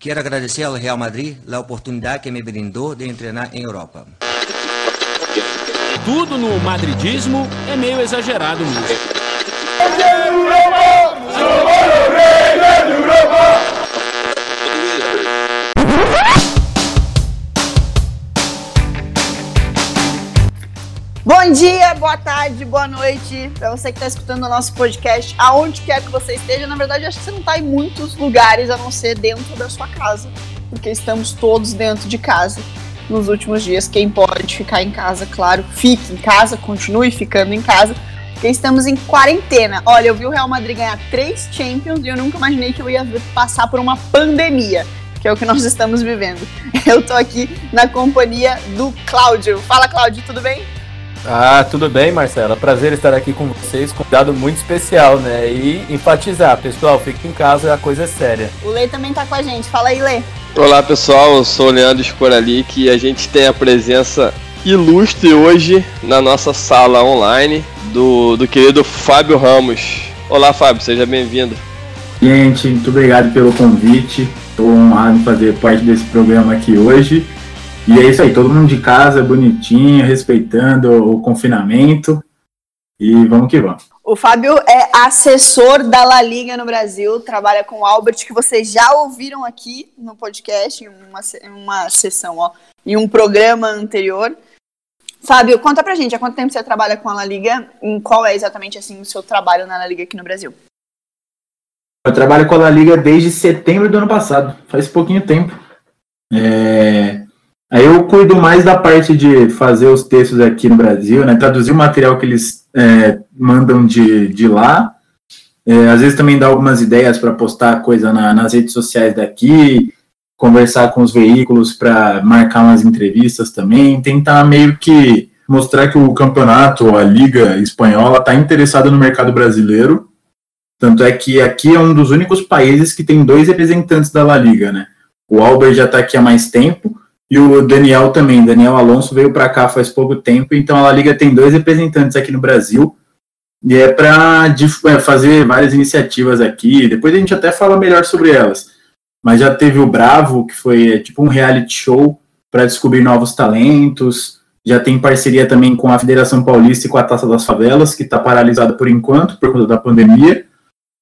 Quero agradecer ao Real Madrid a oportunidade que me brindou de treinar em Europa. Tudo no madridismo é meio exagerado mesmo. Bom dia, boa tarde, boa noite para você que está escutando o nosso podcast, aonde quer que você esteja. Na verdade, acho que você não está em muitos lugares a não ser dentro da sua casa, porque estamos todos dentro de casa nos últimos dias. Quem pode ficar em casa, claro, fique em casa, continue ficando em casa, porque estamos em quarentena. Olha, eu vi o Real Madrid ganhar três Champions e eu nunca imaginei que eu ia passar por uma pandemia, que é o que nós estamos vivendo. Eu tô aqui na companhia do Cláudio. Fala, Cláudio, tudo bem? Ah, tudo bem, Marcela. Prazer estar aqui com vocês, convidado muito especial, né? E enfatizar, pessoal, fique em casa, a coisa é séria. O Lê também tá com a gente. Fala aí, Lê. Olá, pessoal. Eu sou o Leandro Escoralic e a gente tem a presença ilustre hoje na nossa sala online do, do querido Fábio Ramos. Olá, Fábio, seja bem-vindo. Gente, muito obrigado pelo convite. Estou honrado em fazer parte desse programa aqui hoje. E é isso aí, todo mundo de casa, bonitinho, respeitando o confinamento. E vamos que vamos. O Fábio é assessor da La Liga no Brasil, trabalha com o Albert, que vocês já ouviram aqui no podcast, em uma, uma sessão, ó, em um programa anterior. Fábio, conta pra gente, há quanto tempo você trabalha com a La Liga? Em qual é exatamente assim o seu trabalho na La Liga aqui no Brasil? Eu trabalho com a La Liga desde setembro do ano passado, faz pouquinho tempo. É... Aí eu cuido mais da parte de fazer os textos aqui no Brasil, né? Traduzir o material que eles é, mandam de, de lá. É, às vezes também dá algumas ideias para postar coisa na, nas redes sociais daqui, conversar com os veículos para marcar umas entrevistas também, tentar meio que mostrar que o campeonato, a liga espanhola, está interessada no mercado brasileiro. Tanto é que aqui é um dos únicos países que tem dois representantes da La Liga, né? O Albert já está aqui há mais tempo e o Daniel também. Daniel Alonso veio para cá faz pouco tempo, então a La Liga tem dois representantes aqui no Brasil. E é para é, fazer várias iniciativas aqui. Depois a gente até fala melhor sobre elas. Mas já teve o Bravo, que foi é, tipo um reality show para descobrir novos talentos. Já tem parceria também com a Federação Paulista e com a Taça das Favelas, que está paralisada por enquanto, por conta da pandemia.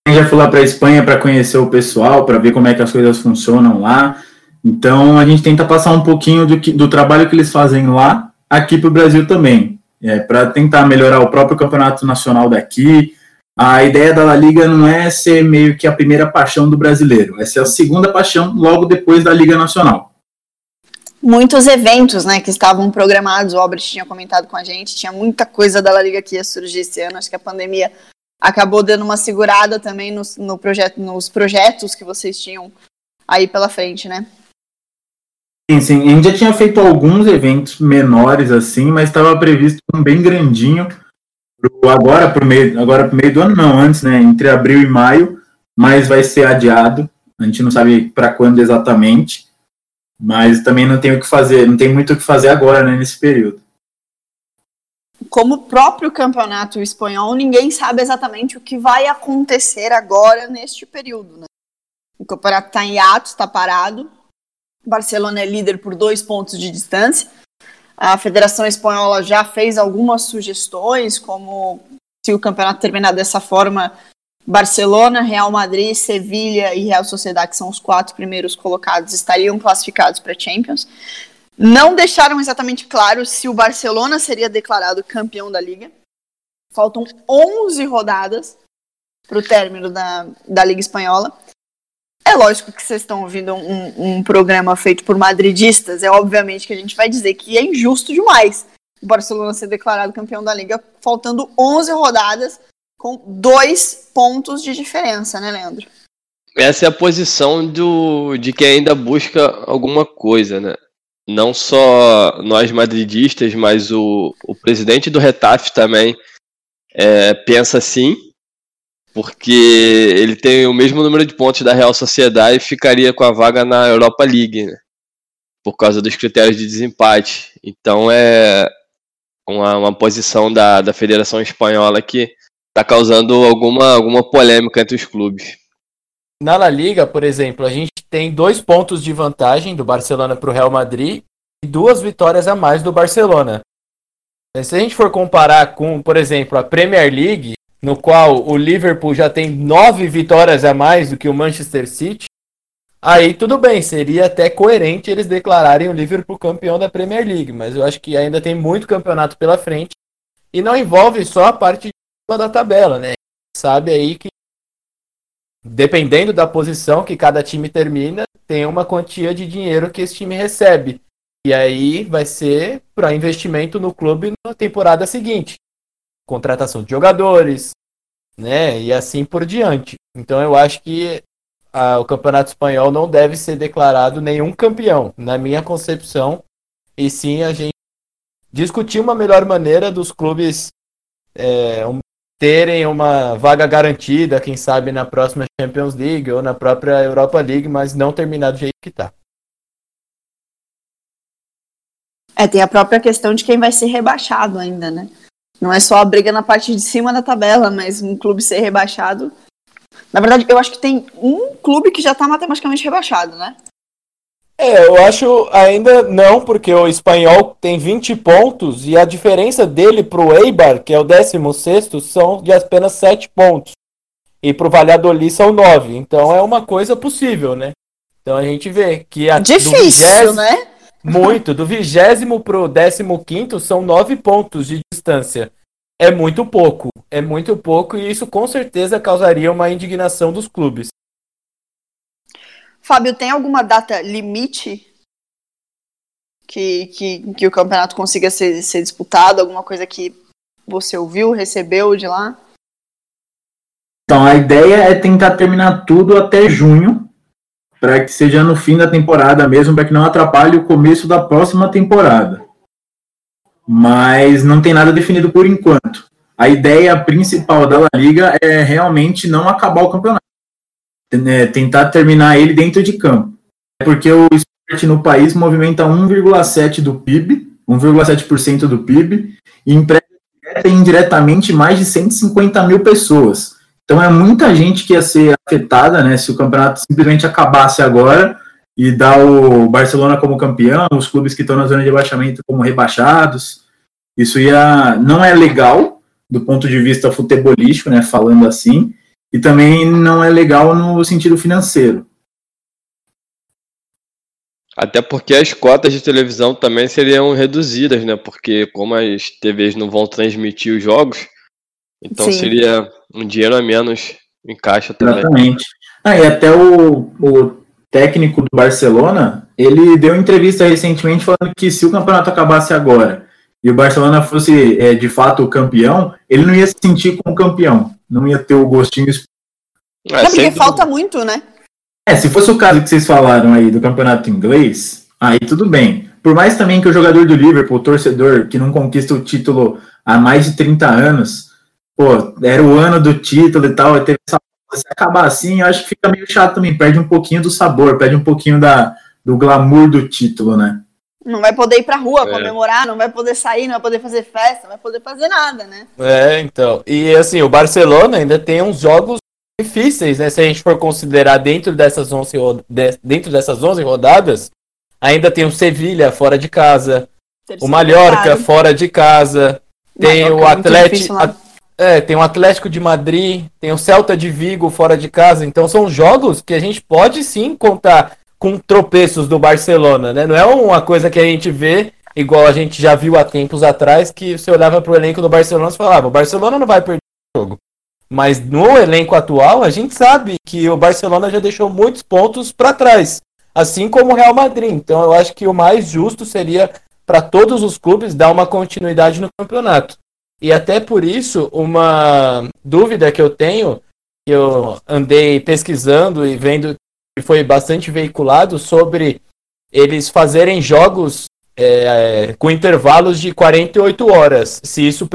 Já fui lá para a Espanha para conhecer o pessoal, para ver como é que as coisas funcionam lá. Então a gente tenta passar um pouquinho do, que, do trabalho que eles fazem lá aqui para o Brasil também, é, para tentar melhorar o próprio campeonato nacional daqui. A ideia da La Liga não é ser meio que a primeira paixão do brasileiro, é ser a segunda paixão logo depois da Liga Nacional. Muitos eventos né, que estavam programados, o Albert tinha comentado com a gente, tinha muita coisa da La Liga que ia surgir esse ano, acho que a pandemia acabou dando uma segurada também no projeto, nos projetos que vocês tinham aí pela frente, né? Sim, sim. A gente já tinha feito alguns eventos menores assim, mas estava previsto um bem grandinho pro, agora para meio, agora pro meio do ano não, antes, né? Entre abril e maio, mas vai ser adiado. A gente não sabe para quando exatamente, mas também não tem o que fazer, não tem muito o que fazer agora, né? Nesse período. Como o próprio campeonato espanhol, ninguém sabe exatamente o que vai acontecer agora neste período, né? O campeonato está em ato, está parado, Barcelona é líder por dois pontos de distância. A Federação Espanhola já fez algumas sugestões, como se o campeonato terminar dessa forma, Barcelona, Real Madrid, Sevilha e Real Sociedade, que são os quatro primeiros colocados, estariam classificados para Champions. Não deixaram exatamente claro se o Barcelona seria declarado campeão da liga. Faltam 11 rodadas para o término da, da Liga Espanhola. É lógico que vocês estão ouvindo um, um, programa feito por madridistas, é obviamente que a gente vai dizer que é injusto demais o Barcelona ser declarado campeão da Liga, faltando 11 rodadas, com dois pontos de diferença, né, Leandro? Essa é a posição do, de quem ainda busca alguma coisa, né? Não só nós madridistas, mas o, o presidente do Retaf também é, pensa assim porque ele tem o mesmo número de pontos da Real Sociedade e ficaria com a vaga na Europa League, né? por causa dos critérios de desempate. Então é uma, uma posição da, da Federação Espanhola que está causando alguma, alguma polêmica entre os clubes. na La Liga, por exemplo, a gente tem dois pontos de vantagem do Barcelona para o Real Madrid e duas vitórias a mais do Barcelona. Se a gente for comparar com, por exemplo, a Premier League, no qual o Liverpool já tem nove vitórias a mais do que o Manchester City, aí tudo bem, seria até coerente eles declararem o Liverpool campeão da Premier League, mas eu acho que ainda tem muito campeonato pela frente e não envolve só a parte da tabela, né? Sabe aí que dependendo da posição que cada time termina, tem uma quantia de dinheiro que esse time recebe. E aí vai ser para investimento no clube na temporada seguinte. Contratação de jogadores, né? E assim por diante. Então eu acho que a, o Campeonato Espanhol não deve ser declarado nenhum campeão, na minha concepção. E sim a gente discutir uma melhor maneira dos clubes é, terem uma vaga garantida, quem sabe na próxima Champions League ou na própria Europa League, mas não terminar do jeito que está. É, tem a própria questão de quem vai ser rebaixado ainda, né? Não é só a briga na parte de cima da tabela, mas um clube ser rebaixado. Na verdade, eu acho que tem um clube que já está matematicamente rebaixado, né? É, eu acho ainda não, porque o espanhol tem 20 pontos e a diferença dele pro Eibar, que é o 16, são de apenas 7 pontos. E pro Valladolid são 9. Então é uma coisa possível, né? Então a gente vê que a Difícil, né? Muito. Do vigésimo pro décimo quinto são 9 pontos de distância. É muito pouco. É muito pouco e isso com certeza causaria uma indignação dos clubes. Fábio, tem alguma data limite que, que, que o campeonato consiga ser, ser disputado? Alguma coisa que você ouviu, recebeu de lá? Então, a ideia é tentar terminar tudo até junho, para que seja no fim da temporada mesmo, para que não atrapalhe o começo da próxima temporada. Mas não tem nada definido por enquanto. A ideia principal da La Liga é realmente não acabar o campeonato né, tentar terminar ele dentro de campo. É porque o esporte no país movimenta 1,7% do PIB, 1,7% do PIB, e emprega direta indiretamente mais de 150 mil pessoas. Então é muita gente que ia ser afetada, né, se o campeonato simplesmente acabasse agora e dar o Barcelona como campeão, os clubes que estão na zona de rebaixamento como rebaixados. Isso ia não é legal do ponto de vista futebolístico, né, falando assim, e também não é legal no sentido financeiro. Até porque as cotas de televisão também seriam reduzidas, né? Porque como as TVs não vão transmitir os jogos, então Sim. seria um dinheiro a menos em caixa também. Exatamente. Ah, e até o, o técnico do Barcelona, ele deu entrevista recentemente falando que se o campeonato acabasse agora e o Barcelona fosse é, de fato o campeão, ele não ia se sentir como campeão, não ia ter o gostinho. É, é porque falta muito, né? É, se fosse o caso que vocês falaram aí do campeonato inglês, aí tudo bem. Por mais também que o jogador do Liverpool, o torcedor que não conquista o título há mais de 30 anos, pô, era o ano do título e tal, e teve essa se acabar assim, eu acho que fica meio chato também, perde um pouquinho do sabor, perde um pouquinho da, do glamour do título, né? Não vai poder ir pra rua é. comemorar, não vai poder sair, não vai poder fazer festa, não vai poder fazer nada, né? É, então. E assim, o Barcelona ainda tem uns jogos difíceis, né? Se a gente for considerar dentro dessas 11, dentro dessas 11 rodadas, ainda tem o Sevilha fora de casa, Terceiro o Mallorca fora de casa, tem Mallorca o é Atlético. É, tem o Atlético de Madrid, tem o Celta de Vigo fora de casa. Então são jogos que a gente pode sim contar com tropeços do Barcelona, né? Não é uma coisa que a gente vê igual a gente já viu há tempos atrás, que você olhava para o elenco do Barcelona e falava, o Barcelona não vai perder o jogo. Mas no elenco atual, a gente sabe que o Barcelona já deixou muitos pontos para trás, assim como o Real Madrid. Então eu acho que o mais justo seria para todos os clubes dar uma continuidade no campeonato. E até por isso, uma dúvida que eu tenho, que eu andei pesquisando e vendo foi bastante veiculado sobre eles fazerem jogos é, com intervalos de 48 horas, se isso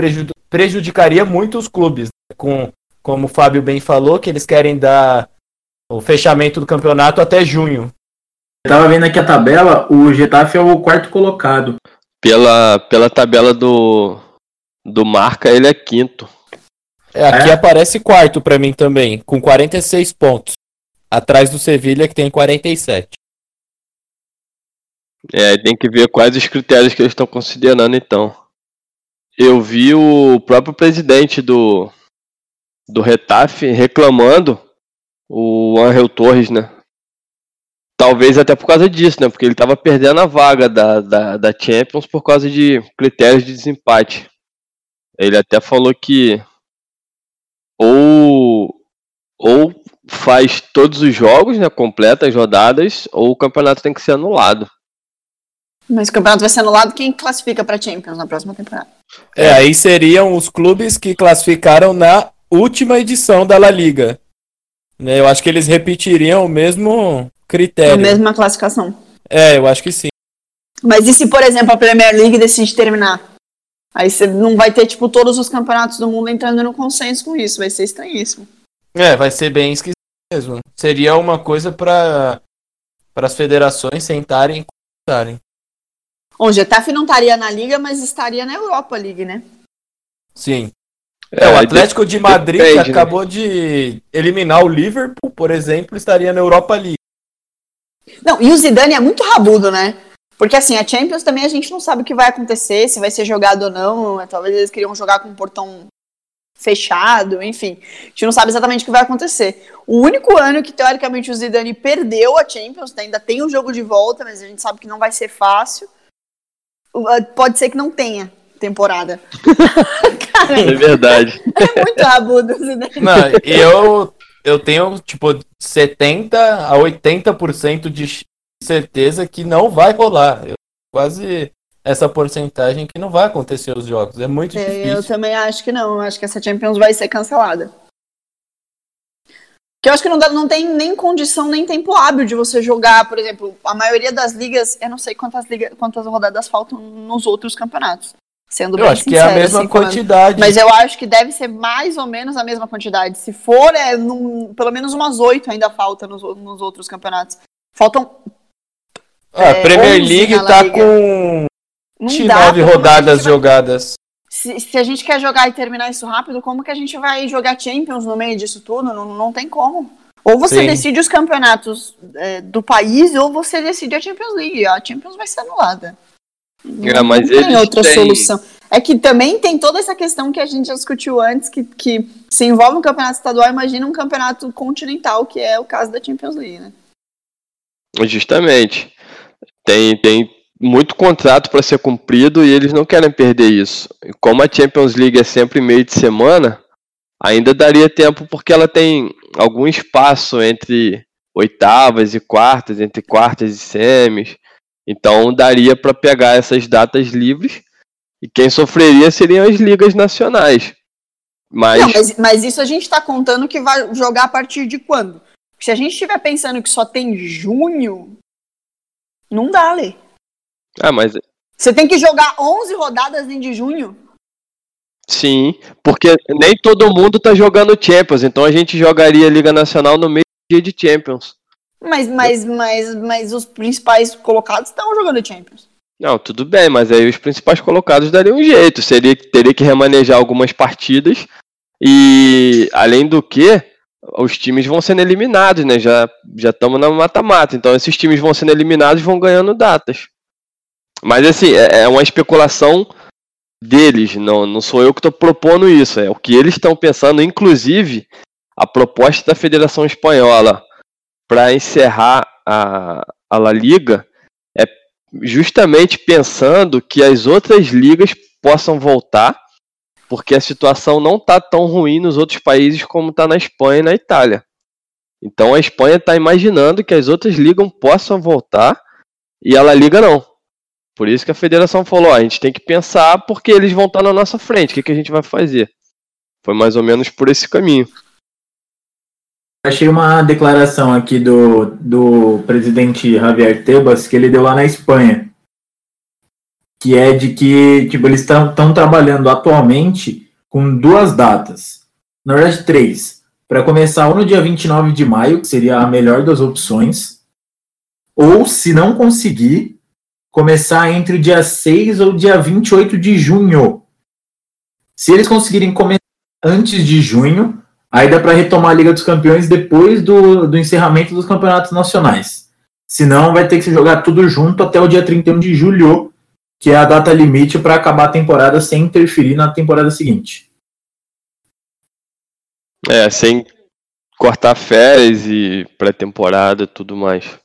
prejudicaria muito os clubes, né? com, como o Fábio bem falou, que eles querem dar o fechamento do campeonato até junho. Eu tava vendo aqui a tabela, o Getafe é o quarto colocado. Pela, pela tabela do, do Marca, ele é quinto. É, aqui é? aparece quarto para mim também, com 46 pontos. atrás do Sevilha, que tem 47. É, tem que ver quais os critérios que eles estão considerando então. Eu vi o próprio presidente do, do Retafe reclamando, o Angel Torres, né? Talvez até por causa disso, né? Porque ele estava perdendo a vaga da, da, da Champions por causa de critérios de desempate. Ele até falou que ou, ou faz todos os jogos, né? Completa as rodadas, ou o campeonato tem que ser anulado. Mas o campeonato vai ser anulado quem classifica para Champions na próxima temporada. É, aí seriam os clubes que classificaram na última edição da La Liga. Né, Eu acho que eles repetiriam o mesmo É a critério. mesma classificação. É, eu acho que sim. Mas e se, por exemplo, a Premier League decide terminar? Aí você não vai ter, tipo, todos os campeonatos do mundo entrando no consenso com isso. Vai ser estranhíssimo. É, vai ser bem esquisito mesmo. Seria uma coisa para as federações sentarem e conversarem. O Getafe não estaria na Liga, mas estaria na Europa League, né? Sim. É, o aí Atlético de Madrid, depende, né? acabou de eliminar o Liverpool, por exemplo, estaria na Europa League. Não, e o Zidane é muito rabudo, né? Porque assim, a Champions também a gente não sabe o que vai acontecer, se vai ser jogado ou não. Talvez eles queriam jogar com um portão fechado, enfim. A gente não sabe exatamente o que vai acontecer. O único ano que, teoricamente, o Zidane perdeu a Champions, ainda tem o jogo de volta, mas a gente sabe que não vai ser fácil. Pode ser que não tenha temporada. Cara, É verdade. é muito rabudo o Zidane. Não, eu, eu tenho, tipo, 70% a 80% de certeza que não vai rolar. Eu, quase essa porcentagem que não vai acontecer os jogos. É muito É, eu difícil. também acho que não. Eu acho que essa Champions vai ser cancelada. Que eu acho que não, dá- não tem nem condição, nem tempo hábil de você jogar, por exemplo, a maioria das ligas, eu não sei quantas, ligas, quantas rodadas faltam nos outros campeonatos. Sendo Eu acho que é a mesma assim, quantidade. Mas eu acho que deve ser mais ou menos a mesma quantidade. Se for, é num- pelo menos umas oito ainda falta nos, nos outros campeonatos. Faltam. Ah, a é, Premier 11 League tá Liga. com Não 29 dá, como é que a rodadas vai- jogadas. Se, se a gente quer jogar e terminar isso rápido, como que a gente vai jogar Champions no meio disso tudo? Não, não tem como. Ou você Sim. decide os campeonatos é, do país, ou você decide a Champions League. A Champions vai ser anulada. É, mas não tem outra têm- solução. É que também tem toda essa questão que a gente já discutiu antes, que, que se envolve um campeonato estadual, imagina um campeonato continental, que é o caso da Champions League, né? Justamente. Tem, tem muito contrato para ser cumprido e eles não querem perder isso. E como a Champions League é sempre meio de semana, ainda daria tempo porque ela tem algum espaço entre oitavas e quartas, entre quartas e semis. Então daria para pegar essas datas livres e quem sofreria seriam as ligas nacionais. Mas, Não, mas, mas isso a gente tá contando que vai jogar a partir de quando? Se a gente estiver pensando que só tem junho, não dá, Lê. ah, mas Você tem que jogar 11 rodadas de junho? sim, porque nem todo mundo tá jogando Champions, então a gente jogaria Liga Nacional no meio dia de Champions. Mas, mas, mas, mas os principais colocados estão jogando Champions. Não, tudo bem, mas aí os principais colocados dariam um jeito. Seria, teria que remanejar algumas partidas. E além do que, os times vão sendo eliminados, né? Já já estamos na mata-mata. Então esses times vão sendo eliminados e vão ganhando datas. Mas assim, é, é uma especulação deles. Não, não sou eu que estou propondo isso. É o que eles estão pensando. Inclusive, a proposta da Federação Espanhola para encerrar a, a La Liga é justamente pensando que as outras ligas possam voltar, porque a situação não está tão ruim nos outros países como está na Espanha e na Itália. Então a Espanha está imaginando que as outras ligas possam voltar e a La Liga não. Por isso que a federação falou: a gente tem que pensar porque eles vão estar na nossa frente, o que, que a gente vai fazer? Foi mais ou menos por esse caminho. Achei uma declaração aqui do, do presidente Javier Tebas que ele deu lá na Espanha. Que é de que tipo, eles estão trabalhando atualmente com duas datas. Na verdade, três. Para começar ou no dia 29 de maio, que seria a melhor das opções. Ou, se não conseguir, começar entre o dia 6 ou dia 28 de junho. Se eles conseguirem começar antes de junho, Aí dá para retomar a Liga dos Campeões depois do, do encerramento dos campeonatos nacionais. Senão vai ter que se jogar tudo junto até o dia 31 de julho, que é a data limite para acabar a temporada sem interferir na temporada seguinte. É, sem cortar férias e pré-temporada e tudo mais.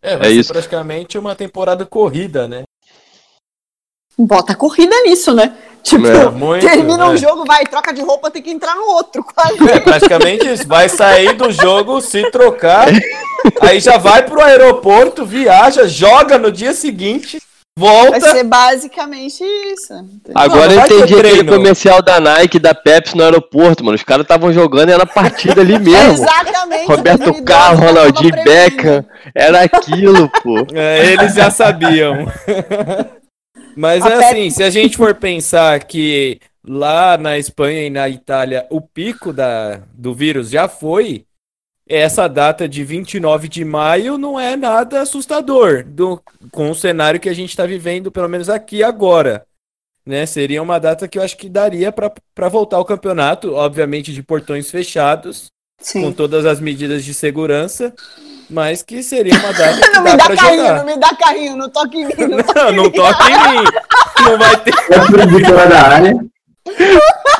É, vai É ser isso. praticamente uma temporada corrida, né? Bota corrida nisso, né? Tipo, É, muito, termina um é. jogo, vai, troca de roupa, tem que entrar no outro, quase. É praticamente isso. Vai sair do jogo, se trocar, aí já vai pro aeroporto, viaja, joga no dia seguinte, Vai volta. ser basicamente isso. Agora não eu vai ter entendi aquele comercial da Nike, da Pepsi no aeroporto, mano. Os caras estavam jogando e era partida ali mesmo. Exatamente. Roberto Carlos, Ronaldinho. Beckham, era aquilo, pô. É, eles já sabiam. Mas é assim, se a gente for pensar que lá na Espanha e na Itália o pico da, do vírus já foi, essa data de 29 de maio não é nada assustador do, com o cenário que a gente está vivendo, pelo menos aqui agora. Né? Seria uma data que eu acho que daria para voltar ao campeonato, obviamente de portões fechados, com Sim. todas as medidas de segurança, mas que seria uma data que Não me dá dá para carrinho, jogar. não me dá carrinho, não toque em mim. Não toque Não, em não mim. toque em mim. Não vai ter. É de fora da área.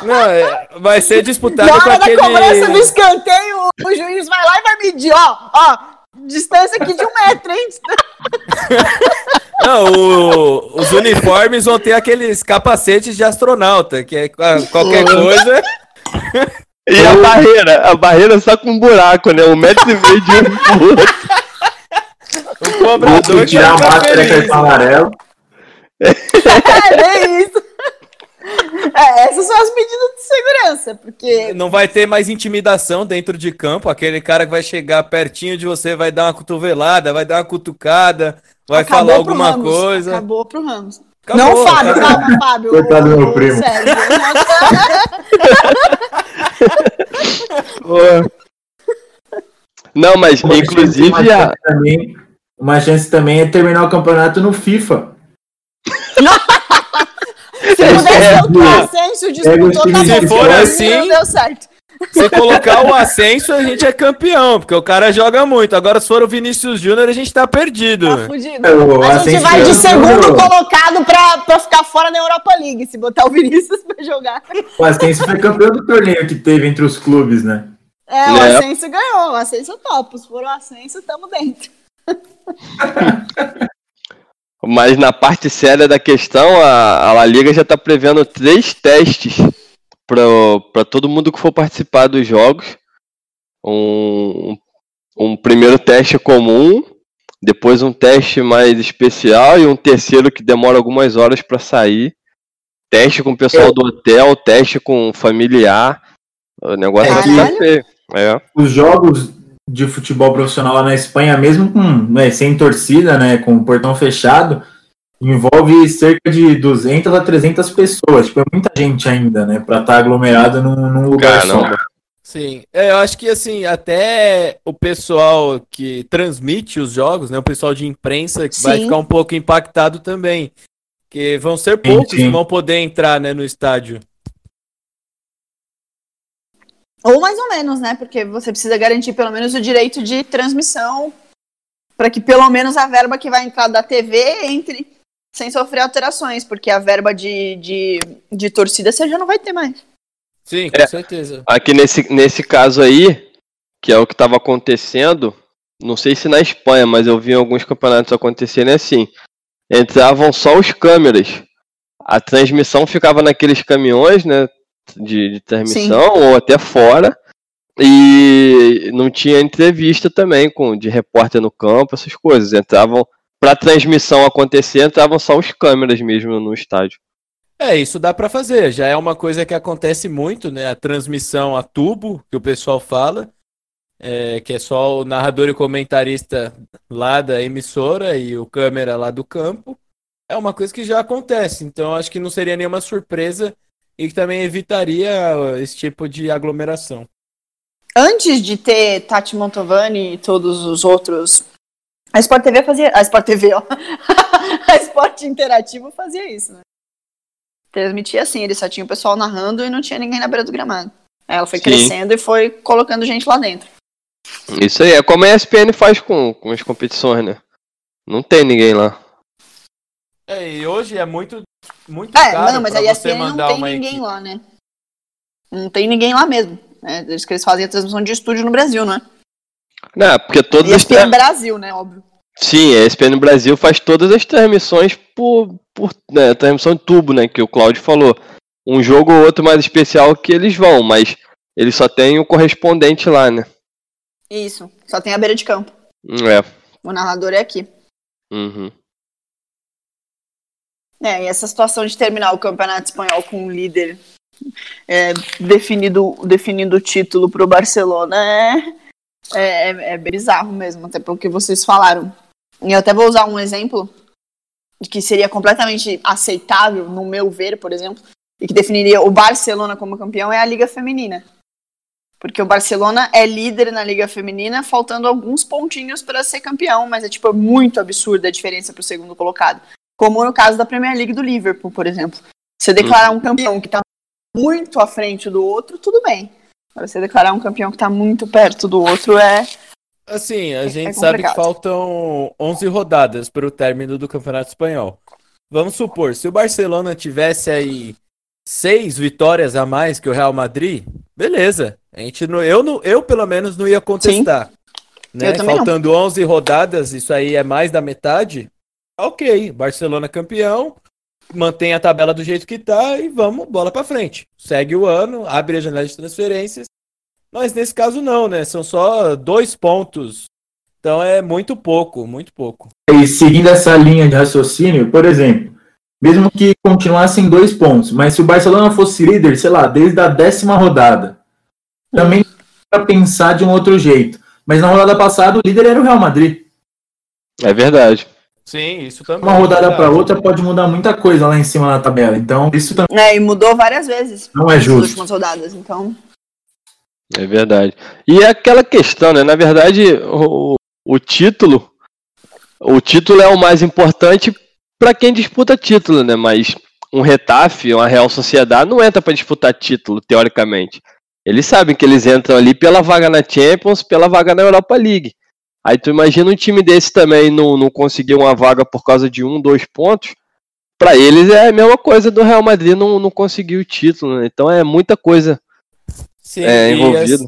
Não, é- vai ser disputado Na com hora da cobrança do aquele. escanteio, o, juiz vai lá e vai medir, ó, ó, distância aqui de um metro, hein? Não, o- os uniformes vão ter aqueles capacetes de astronauta, que é qua- qualquer coisa. E a barreira? A barreira só com um buraco, né? Um metro e meio de um pro outro. O cobrador Vou que tirar a vai ficar máscara feliz. amarelo. É, bem isso. É, essas são as medidas de segurança, porque Não vai ter mais intimidação dentro de campo. Aquele cara que vai chegar pertinho de você vai dar uma cotovelada, vai dar uma cutucada, vai acabou falar alguma Ramos, coisa. Acabou pro Ramos. Acabou, não, Fábio, acabou. calma, Fábio. Coitado do meu primo. Sérgio. Não, mas Uma chance- inclusive uma a, chance também, uma chance também é terminar o campeonato no FIFA. Se pudesse É, ter o Ascenso pega os disputou, tá de bom. fora, Não assim, deu certo. Se colocar o Ascenso, a gente é campeão, porque o cara joga muito. Agora, se for o Vinícius Júnior, a gente tá perdido. Tá fudido. O A gente vai de segundo no- colocado pra, pra ficar fora da Europa League, se botar o Vinícius pra jogar. O Ascenso foi campeão do torneio que teve entre os clubes, né? É, o É. Ascenso ganhou, o Ascenso top. Se for o Ascenso, tamo dentro. Mas na parte séria da questão, a, a La Liga já está prevendo três testes para todo mundo que for participar dos jogos. Um, um primeiro teste comum, depois um teste mais especial e um terceiro que demora algumas horas para sair. Teste com o pessoal do hotel, teste com familiar. O negócio É. É. Os jogos de futebol profissional lá na Espanha, mesmo com né, sem torcida, né, com o portão fechado, envolve cerca de 200 a 300 pessoas. Tipo, é muita gente ainda, né, para estar aglomerado num, num lugar Caramba. só. Sim, é, eu acho que assim, até o pessoal que transmite os jogos, né, o pessoal de imprensa que vai ficar um pouco impactado também, que vão ser Sim, poucos sim. que vão poder entrar, né, no estádio. Ou mais ou menos, né? Porque você precisa garantir pelo menos o direito de transmissão para que pelo menos a verba que vai entrar da TV entre sem sofrer alterações, porque a verba de, de, de torcida você já não vai ter mais. Sim, com É. certeza. Aqui nesse, nesse caso aí, que é o que estava acontecendo, não sei se na Espanha, mas eu vi em alguns campeonatos acontecerem assim. Entravam só os câmeras. A transmissão ficava naqueles caminhões, né? De, de transmissão, ou até fora. E não tinha entrevista também com de repórter no campo, essas coisas. Entravam. Pra transmissão acontecer, entravam só os câmeras mesmo no estádio. É, isso dá pra fazer, já é uma coisa que acontece muito, né, a transmissão a tubo, que o pessoal fala, é, que é só o narrador e o comentarista lá da emissora e o câmera lá do campo, é uma coisa que já acontece, então acho que não seria nenhuma surpresa e que também evitaria esse tipo de aglomeração. Antes de ter Tati Montovani e todos os outros. A Sport TV fazia. A Sport TV, ó. a Sport Interativo fazia isso, né? Transmitia assim, ele só tinha o pessoal narrando e não tinha ninguém na beira do gramado. Aí ela foi Sim. crescendo e foi colocando gente lá dentro. Isso aí, é como a ESPN faz com, com as competições, né? Não tem ninguém lá. É, e hoje é muito, muito É, caro não, mas a ESPN não tem ninguém equipe. lá, né? Não tem ninguém lá mesmo. É, eles que eles fazem a transmissão de estúdio no Brasil, né? Não, porque todas as ESPN Brasil, né? Óbvio. Sim, a ESPN Brasil faz todas as transmissões por, por né, transmissão de tubo, né? Que o Claudio falou. Um jogo ou outro mais especial que eles vão, mas eles só tem o correspondente lá, né? Isso. Só tem a beira de campo. É. O narrador é aqui. Uhum. É, e essa situação de terminar o campeonato espanhol com um líder é, definido, definindo o título pro Barcelona é, é, é bizarro mesmo, até pelo que vocês falaram. E eu até vou usar um exemplo que seria completamente aceitável, no meu ver, por exemplo, e que definiria o Barcelona como campeão é a Liga Feminina. Porque o Barcelona é líder na Liga Feminina, faltando alguns pontinhos para ser campeão, mas é tipo muito absurda a diferença pro segundo colocado. Como no caso da Premier League do Liverpool, por exemplo. Você declarar um campeão que tá muito à frente do outro, tudo bem. Você declarar um campeão que tá muito perto do outro é. Assim, a É- gente é sabe que faltam 11 rodadas para o término do Campeonato Espanhol. Vamos supor, se o Barcelona tivesse aí seis vitórias a mais que o Real Madrid, beleza. A gente não, eu, não, eu pelo menos não ia contestar. Né? Também não. Faltando 11 rodadas, isso aí é mais da metade. Ok, Barcelona campeão, mantém a tabela do jeito que tá e vamos bola para frente. Segue o ano, abre a janela de transferências. Mas nesse caso não, né? São só dois pontos. Então é muito pouco, muito pouco. E seguindo essa linha de raciocínio, por exemplo, mesmo que continuassem dois pontos, mas se o Barcelona fosse líder, sei lá, desde a décima rodada, também para pensar de um outro jeito. Mas na rodada passada o líder era o Real Madrid. É verdade. Sim, isso também. Uma rodada é para verdade. outra pode mudar muita coisa lá em cima na tabela. Então isso também Né, e mudou várias vezes não é nas justo. últimas rodadas. Então. É verdade. E é aquela questão, né? Na verdade, o, o título. O título é o mais importante para quem disputa título, né? Mas um Retafe, uma Real Sociedade, não entra para disputar título, teoricamente. Eles sabem que eles entram ali pela vaga na Champions, pela vaga na Europa League. Aí tu imagina um time desse também não, não conseguir uma vaga por causa de um, dois pontos. Para eles é a mesma coisa do Real Madrid não, não conseguir o título, né? Então é muita coisa Sim, é, envolvida.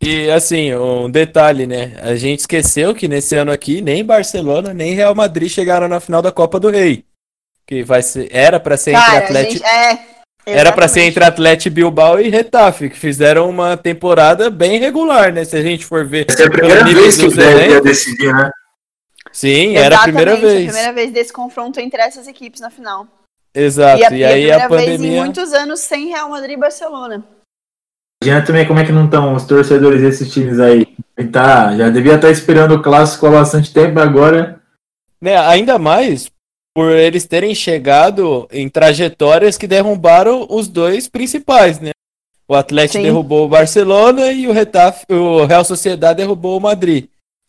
E assim, um detalhe, né? A gente esqueceu que nesse ano aqui nem Barcelona nem Real Madrid chegaram na final da Copa do Rei. Que vai ser, era para ser entre Cara, a Atlético, gente. É. era para ser exatamente. entre Atlético Bilbao e Retafe, que fizeram uma temporada bem regular, né? Se a gente for ver Essa é a primeira nível vez que o Zé ia decidir, né? Sim, era a primeira Exatamente, vez. a primeira vez desse confronto entre essas equipes na final. Exato. e a, E, e a aí a primeira vez em pandemia. muitos anos sem Real Madrid e Barcelona. Imagina também como é que não estão os torcedores desses times aí. E tá, já devia estar esperando o clássico há bastante tempo agora. Né, ainda mais por eles terem chegado em trajetórias que derrubaram os dois principais, né? O Atlético Sim. derrubou o Barcelona e o Retafe, o Real Sociedade derrubou o Madrid,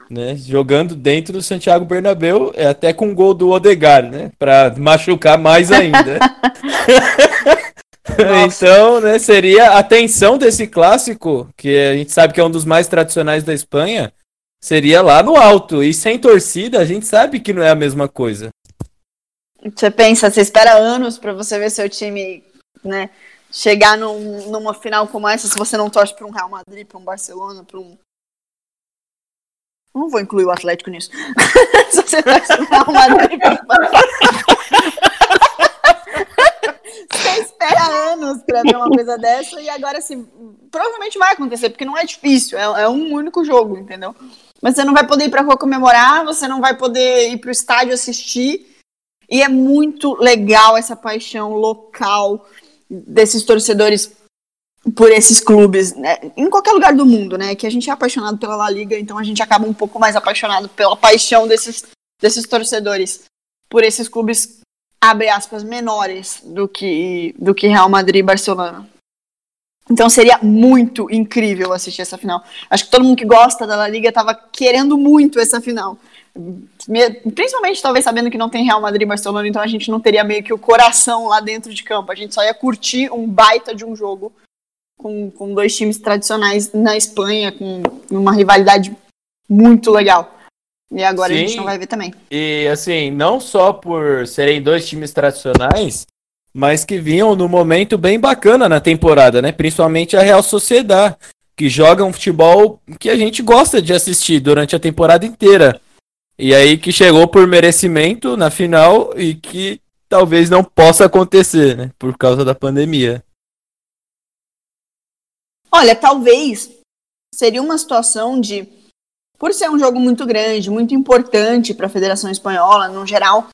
né? Jogando dentro do Santiago Bernabéu, é até com o gol do Odegaard, né? Para machucar mais ainda. então, né, seria a tensão desse clássico, que a gente sabe que é um dos mais tradicionais da Espanha, seria lá no alto. E sem torcida, a gente sabe que não é a mesma coisa. Você pensa, você espera anos pra você ver seu time, né, chegar num- numa final como essa, se você não torce pra um Real Madrid, pra um Barcelona, pra um. Não vou incluir o Atlético nisso. se você torce pro Real Madrid, Você espera anos pra ver uma coisa dessa e agora assim, provavelmente vai acontecer, porque não é difícil, é, é um único jogo, entendeu? Mas você não vai poder ir pra rua comemorar, você não vai poder ir pro estádio assistir. E é muito legal essa paixão local desses torcedores por esses clubes, né? em qualquer lugar do mundo, né? Que a gente é apaixonado pela La Liga, então a gente acaba um pouco mais apaixonado pela paixão desses, desses torcedores por esses clubes, abre aspas, menores do que, do que Real Madrid e Barcelona. Então seria muito incrível assistir essa final. Acho que todo mundo que gosta da La Liga estava querendo muito essa final. Me- Principalmente, talvez, sabendo que não tem Real Madrid e Barcelona, então a gente não teria meio que o coração lá dentro de campo. A gente só ia curtir um baita de um jogo com, com dois times tradicionais na Espanha, com uma rivalidade muito legal. E agora a gente Sim. não vai ver também. E assim, não só por serem dois times tradicionais, mas que vinham num momento bem bacana na temporada, né? Principalmente a Real Sociedad, que joga um futebol que a gente gosta de assistir durante a temporada inteira. E aí que chegou por merecimento na final e que talvez não possa acontecer, né? Por causa da pandemia. Olha, talvez seria uma situação de, por ser um jogo muito grande, muito importante para a Federação Espanhola, no geral,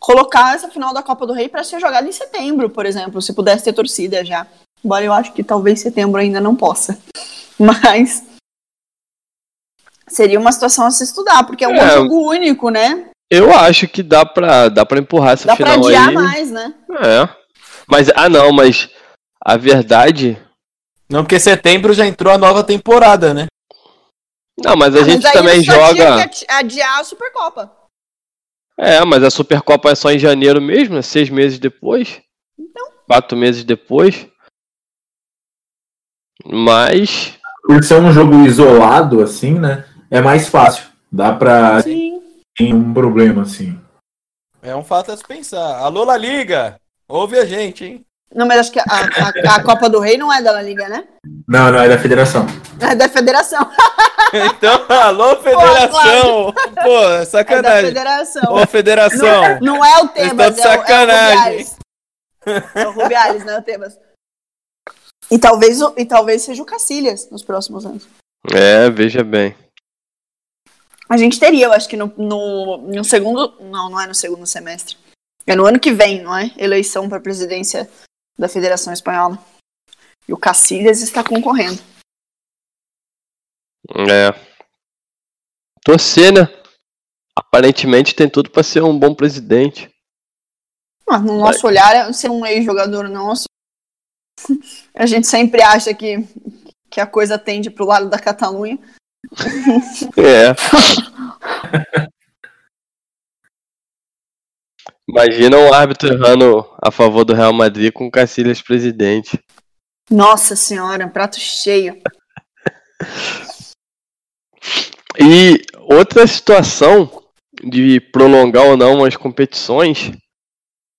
colocar essa final da Copa do Rei para ser jogada em setembro, por exemplo, se pudesse ter torcida já. Embora eu acho que talvez setembro ainda não possa. Mas seria uma situação a se estudar, porque é um É. jogo único, né? Eu acho que dá pra, dá pra empurrar essa Dá para final adiar aí. mais, né? É. Mas, ah não, mas a verdade. Não, porque setembro já entrou a nova temporada, né? Não, mas a Ah, gente mas também joga. adiar a Supercopa. É, mas a Supercopa é só em janeiro mesmo, né? Seis meses depois. Então. Quatro meses depois. Mas. Por ser um jogo isolado, assim, né? É mais fácil. Dá pra. Sim. Tem um problema, assim. É um fato a se pensar. Alô, La Liga! Ouve a gente, hein? Não, mas acho que a, a- a Copa do Rei não é da La Liga, né? Não, não, é da federação. É da Federação. Então, alô, federação! Pô, é É da sacanagem. Federação. Ô, federação! Não é o Vocês Tebas, estão de é, o- sacanagem. é o Rubiales. É o Rubiales, não é o Tebas. E talvez, o- e talvez seja o Cacilhas nos próximos anos. É, veja bem. A gente teria, eu acho que no, no, no segundo. Não, não é no segundo semestre. É no ano que vem, não é? Eleição para a presidência da Federação Espanhola. E o Cacilhas está concorrendo. É. Torcer, né? Aparentemente tem tudo pra ser um bom presidente. Mas no nosso olhar, é ser um ex-jogador nosso, a gente sempre acha que, que a coisa tende pro lado da Catalunha. É. Imagina um árbitro errando a favor do Real Madrid com o Cacilhas presidente. Nossa senhora, prato cheio. E outra situação de prolongar ou não as competições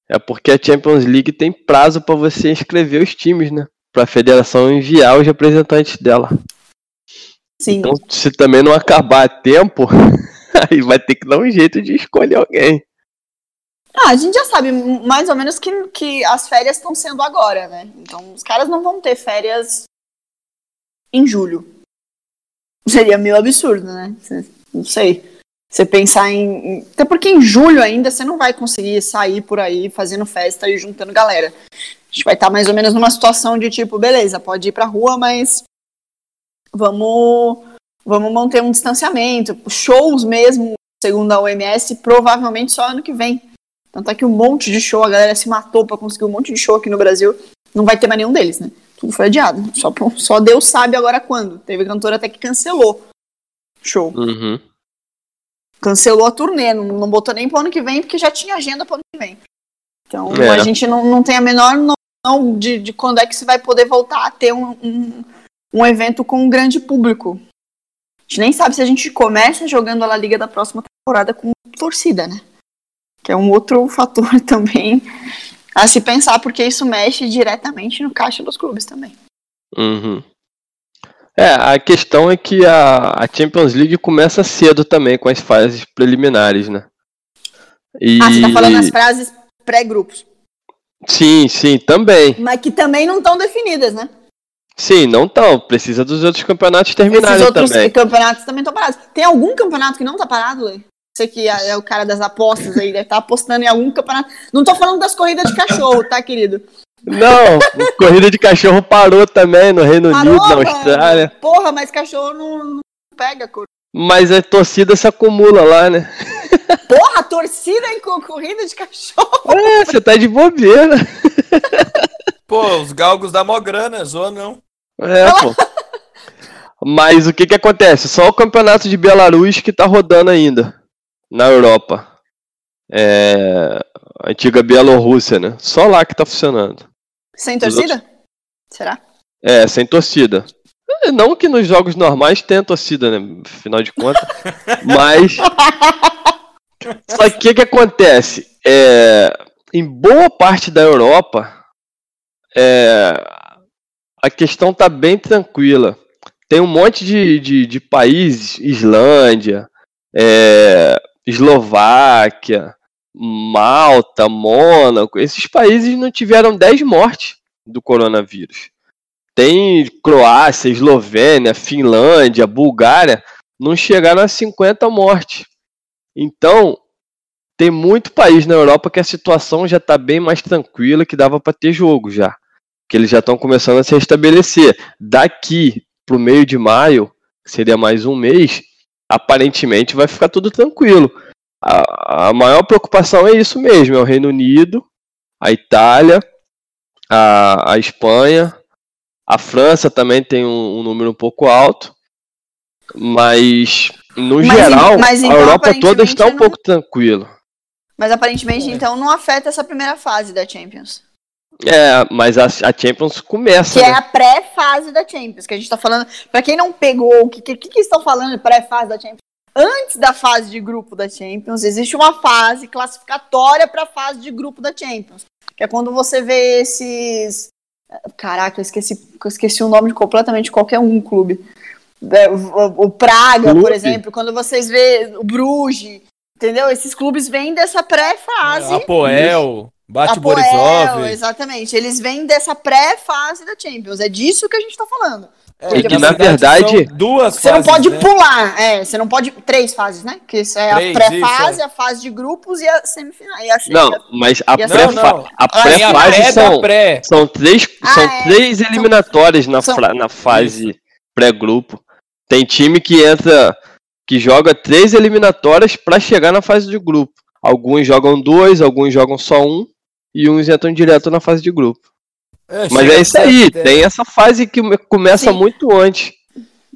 é porque a Champions League tem prazo para você inscrever os times, né? Para a federação enviar os representantes dela. Sim. Então, se também não acabar a tempo, aí vai ter que dar um jeito de escolher alguém. Ah, a gente já sabe mais ou menos que, que as férias estão sendo agora, né? Então os caras não vão ter férias em julho. Seria meio absurdo, né? Não sei. Você pensar em. em- Até porque em julho ainda você não vai conseguir sair por aí fazendo festa e juntando galera. A gente vai estar mais ou menos numa situação de tipo, beleza, pode ir pra rua, mas vamos, vamos manter um distanciamento. Shows mesmo, segundo a OMS, provavelmente só ano que vem. Tanto é que um monte de show, a galera se matou pra conseguir um monte de show aqui no Brasil. Não vai ter mais nenhum deles, né? Tudo foi adiado. Só, só Deus sabe agora quando. Teve cantora até que cancelou show. Uhum. Cancelou a turnê, não, não botou nem pro ano que vem, porque já tinha agenda pro ano que vem. Então É. a gente não, não tem a menor noção de, de quando é que se vai poder voltar a ter um, um, um evento com um grande público. A gente nem sabe se a gente começa jogando a La Liga da próxima temporada com torcida, né? Que é um outro fator também a se pensar, porque isso mexe diretamente no caixa dos clubes também. Uhum. É, a questão é que a, a Champions League começa cedo também com as fases preliminares, né? E... Ah, você tá falando as frases pré-grupos. Sim, sim, também. Mas que também não estão definidas, né? Sim, não tão. Precisa dos outros campeonatos terminarem Esses outros também. campeonatos também estão parados. Tem algum campeonato que não tá parado, Lê? Você que é é o cara das apostas aí, deve estar apostando em algum campeonato. Não tô falando das corridas de cachorro, tá, querido? Não, corrida de cachorro parou também no Reino Unido, na mano. Austrália. Porra, mas cachorro não, não pega. cor- Mas a torcida se acumula lá, né? Porra, torcida em co- corrida de cachorro. É, você tá de bobeira. Pô, os galgos da mó grana, zoa não. É, pô. Mas o que que acontece? Só o campeonato de Belarus que tá rodando ainda na Europa. É, a antiga Bielorrússia, né? Só lá que tá funcionando. Sem torcida? Será? É, sem torcida. É, Não que nos jogos normais tenha torcida, né? Afinal de contas. Mas. Só que o que, que acontece? É, em boa parte da Europa, é, a questão tá bem tranquila. Tem um monte de, de, de países, Islândia, é, Eslováquia, Malta, Mônaco, esses países não tiveram 10 mortes do coronavírus. Tem Croácia, Eslovênia, Finlândia, Bulgária, não chegaram a 50 mortes. Então, tem muito país na Europa que a situação já está bem mais tranquila, que dava para ter jogo já. Que eles já estão começando a se restabelecer. Daqui para o meio de maio, que seria mais um mês, aparentemente vai ficar tudo tranquilo. A, a maior preocupação é isso mesmo, é o Reino Unido, a Itália, a, a Espanha, a França também tem um, um número um pouco alto, mas no Mas geral mas então, a Europa toda está um não- pouco tranquila. Mas aparentemente, então, não afeta essa primeira fase da Champions. É, mas a, a Champions começa. Que é né? a pré-fase da Champions, que a gente tá falando. Pra quem não pegou, o que, que, que que estão falando de pré-fase da Champions? Antes da fase de grupo da Champions, existe uma fase classificatória pra fase de grupo da Champions. Que é quando você vê esses. Caraca, eu esqueci, eu esqueci o nome de completamente qualquer um clube. É, O, Praga, por Clube. exemplo, quando vocês vê o Bruges, entendeu? Esses clubes vêm dessa pré-fase. Apoel, Bate Apoel, Borisov. exatamente. Eles vêm dessa pré-fase da Champions. É disso que a gente tá falando. É, E que, na verdade, duas Você não fases, pode né? pular, é, você não pode. Três fases, né? Que isso é Três, a pré-fase, é. a fase de grupos e a semifinal. E a Não, mas a Não, não. pré-fase pré da são, pré. são três, Ah, são é. três São- eliminatórias na, são- na fase pré-grupo. Tem time que entra, que joga três eliminatórias para chegar na fase de grupo. Alguns jogam dois, alguns jogam só um, e uns entram direto na fase de grupo. É, Mas é isso aí, ser- tem essa fase que me- começa Sim. muito antes.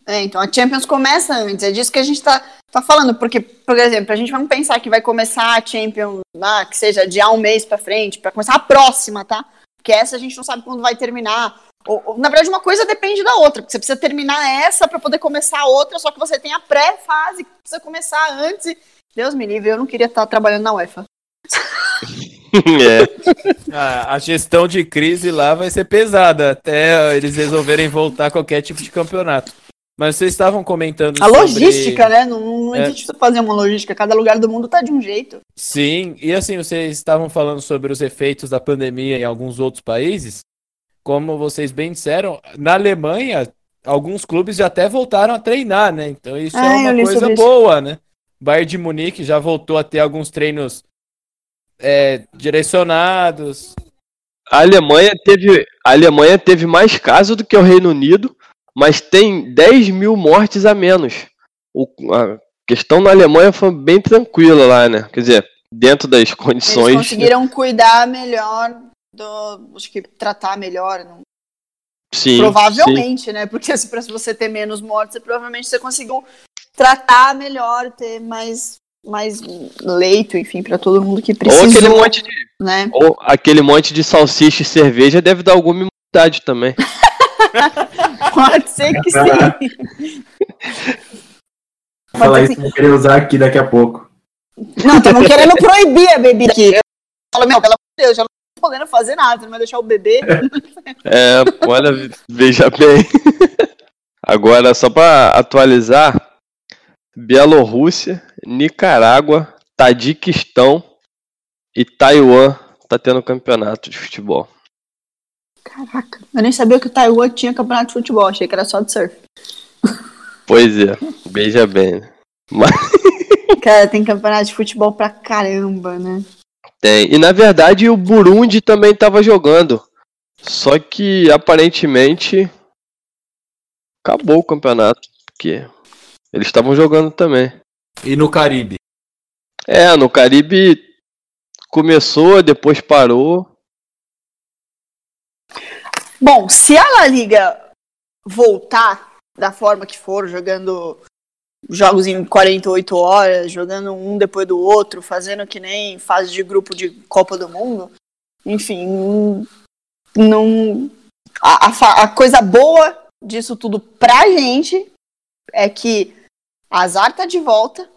É, então a Champions começa antes. É disso que a gente tá, tá falando. Porque, por exemplo, a gente vamos pensar que vai começar a Champions, ah, que seja de há um mês pra frente, pra começar a próxima, tá? Porque essa a gente não sabe quando vai terminar. Ou- ou, na verdade, uma coisa depende da outra. Porque você precisa terminar essa pra poder começar a outra, só que você tem a pré-fase que precisa começar antes. e- Deus me livre, eu não queria estar trabalhando na UEFA. É. A, a gestão de crise lá vai ser pesada até eles resolverem voltar a qualquer tipo de campeonato. Mas vocês estavam comentando A sobre- logística, né? Não, não É. existe fazer uma logística. Cada lugar do mundo tá de um jeito. Sim, e assim, vocês estavam falando sobre os efeitos da pandemia em alguns outros países. Como vocês bem disseram, na Alemanha, alguns clubes já até voltaram a treinar, né? Então isso Ah, é eu uma coisa boa, né? Bayern de Munique já voltou a ter alguns treinos é, direcionados. A Alemanha teve, a Alemanha teve mais casos do que o Reino Unido, mas tem 10 mil mortes a menos. O- a questão na Alemanha foi bem tranquila lá, né? Quer dizer, dentro das Eles condições. conseguiram cuidar melhor do. Acho que tratar melhor. não- Sim, sim. provavelmente, né? Porque se pra você ter menos mortes, você, provavelmente você conseguiu tratar melhor, ter mais, mais leito, enfim, pra todo mundo que Ou precisou, aquele monte de, né? ou aquele monte de salsicha e cerveja deve dar alguma imunidade também. Pode ser que sim. Falar isso, vou querer usar aqui daqui a pouco. Não, estamos querendo proibir a bebida aqui. Eu falo, meu, pelo amor de Deus, já não tô podendo fazer nada, não vai deixar o bebê. É, olha, veja bem. Agora, só para atualizar, Bielorrússia, Nicarágua, Tadiquistão e Taiwan tá tendo campeonato de futebol. Caraca, eu nem sabia que o Taiwan tinha campeonato de futebol, achei que era só de surf. Pois é, veja bem. Mas Cara, tem campeonato de futebol pra caramba, né? tem. E na verdade o Burundi também tava jogando. Só que aparentemente acabou o campeonato, porque eles estavam jogando também. E no Caribe? É, no Caribe começou, depois parou. Bom, se a La Liga voltar, da forma que for, jogando jogos em 48 horas, jogando um depois do outro, fazendo que nem fase de grupo de Copa do Mundo. Enfim, não. A, a, a coisa boa disso tudo pra gente é que Azar tá de volta,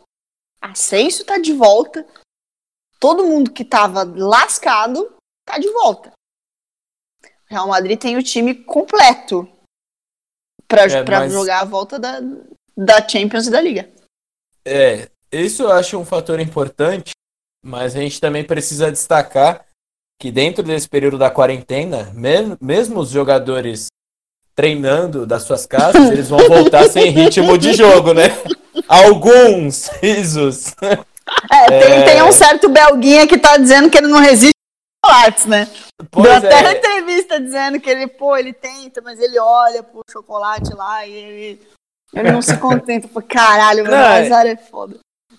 Ascenso tá de volta, todo mundo que tava lascado tá de volta. Real Madrid tem o time completo para É, mas- jogar a volta da, da Champions e da Liga. É, isso eu acho um fator importante, mas a gente também precisa destacar que dentro desse período da quarentena, me- mesmo os jogadores treinando das suas casas, eles vão voltar sem ritmo de jogo, né? Alguns risos. É, tem, É. tem um certo belguinha que tá dizendo que ele não resiste chocolates, né? Deu Pois até é, entrevista dizendo que ele, pô, ele tenta, mas ele olha pro chocolate lá e ele, ele não se contenta. Pô, caralho, meu é- azar é foda.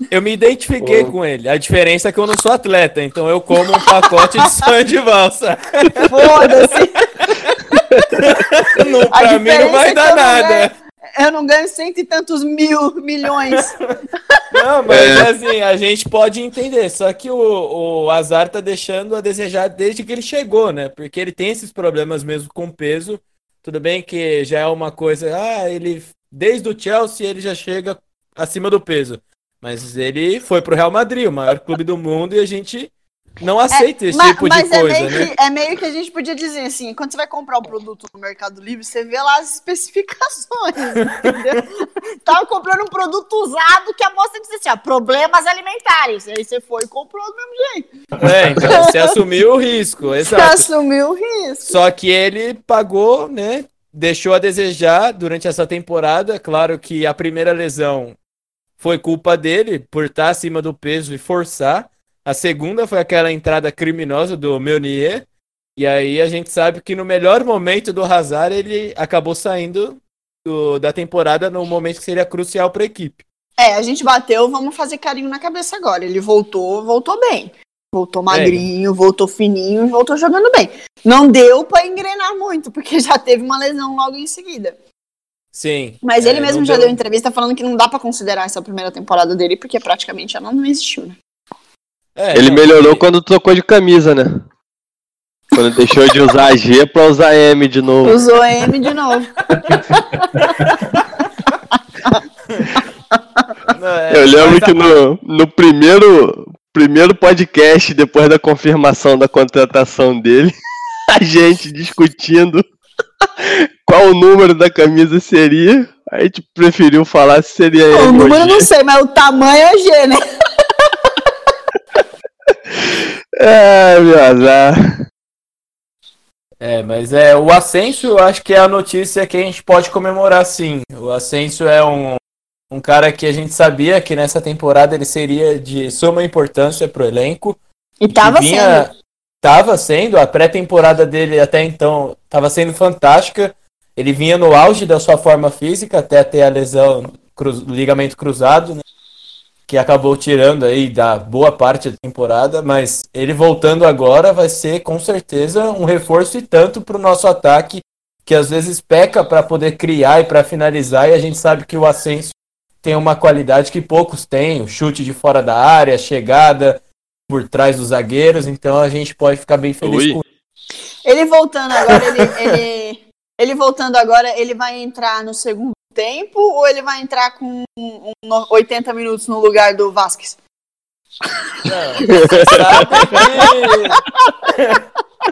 eu me identifiquei Pô. com ele. A diferença é que eu não sou atleta, então eu como um pacote de sonho de valsa. Foda-se. Não, pra mim não vai é dar nada. Eu não ganho cento e tantos mil milhões. Não, mas É. assim, a gente pode entender. Só que o, o Azar tá deixando a desejar desde que ele chegou, né? Porque ele tem esses problemas mesmo com peso. Tudo bem que já é uma coisa. Ah, ele. Desde o Chelsea ele já chega acima do peso. Mas ele foi pro Real Madrid, o maior clube do mundo, e a gente não aceita esse Ma- tipo mas de é, coisa, meio né? que, é meio que a gente podia dizer assim: quando você vai comprar um produto no Mercado Livre, você vê lá as especificações. Entendeu? Tava comprando um produto usado que a moça disse assim: ó, problemas alimentares. Aí você foi e comprou do mesmo jeito. É, então você assumiu o risco, Você exato. assumiu o risco. Só que ele pagou, né? Deixou a desejar durante essa temporada. Claro que a primeira lesão foi culpa dele por estar acima do peso e forçar. A segunda foi aquela entrada criminosa do Meunier. E aí a gente sabe que no melhor momento do Hazard ele acabou saindo do- da temporada no momento que seria crucial para a equipe. É, a gente bateu, vamos fazer carinho na cabeça agora. Ele voltou, voltou bem. Voltou magrinho, voltou fininho, voltou jogando bem. Não deu pra engrenar muito, porque já teve uma lesão logo em seguida. Sim. Mas é, ele mesmo não já deu entrevista falando que não dá pra considerar essa primeira temporada dele, porque praticamente ela não existiu, né? É, Ele não, melhorou ele- quando trocou de camisa, né? Quando deixou de usar G pra usar M de novo. Usou M de novo. não, é, Eu lembro que no, no primeiro, primeiro podcast, depois da confirmação da contratação dele, a gente discutindo qual o número da camisa seria. A gente preferiu falar se seria o M ou número eu não sei, mas o tamanho é G, né? É, meu azar. É, mas é o Ascenso, eu acho que é a notícia que a gente pode comemorar sim. O Ascenso é um, um cara que a gente sabia que nessa temporada ele seria de suma importância pro elenco. E tava vinha- sendo. Tava sendo, a pré-temporada dele até então tava sendo fantástica. Ele vinha no auge da sua forma física até ter a lesão cruz- ligamento cruzado, né? Que acabou tirando aí da boa parte da temporada, mas ele voltando agora vai ser com certeza um reforço e tanto para o nosso ataque, que às vezes peca para poder criar e para finalizar, e a gente sabe que o Ascenso tem uma qualidade que poucos têm, o chute de fora da área, a chegada por trás dos zagueiros, então a gente pode ficar bem feliz Ui. com Ele voltando agora, ele, ele, ele voltando agora, ele vai entrar no segundo tempo ou ele vai entrar com um, um 80 minutos no lugar do Vasquez? Você sabe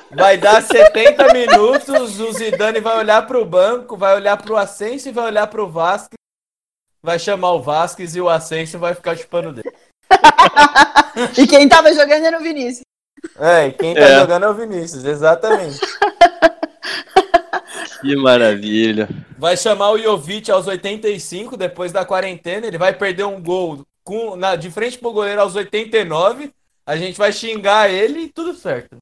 que vai dar 70 minutos, o Zidane vai olhar pro banco, vai olhar pro Ascenso e vai olhar pro Vasquez, vai chamar o Vasquez e o Ascenso vai ficar chupando dele. E quem tava jogando era o Vinícius. É, e quem tá É. jogando é o Vinícius, exatamente. Que maravilha. Vai chamar o Jovic aos 85, depois da quarentena, ele vai perder um gol com, na, de frente pro goleiro aos 89, a gente vai xingar ele e tudo certo.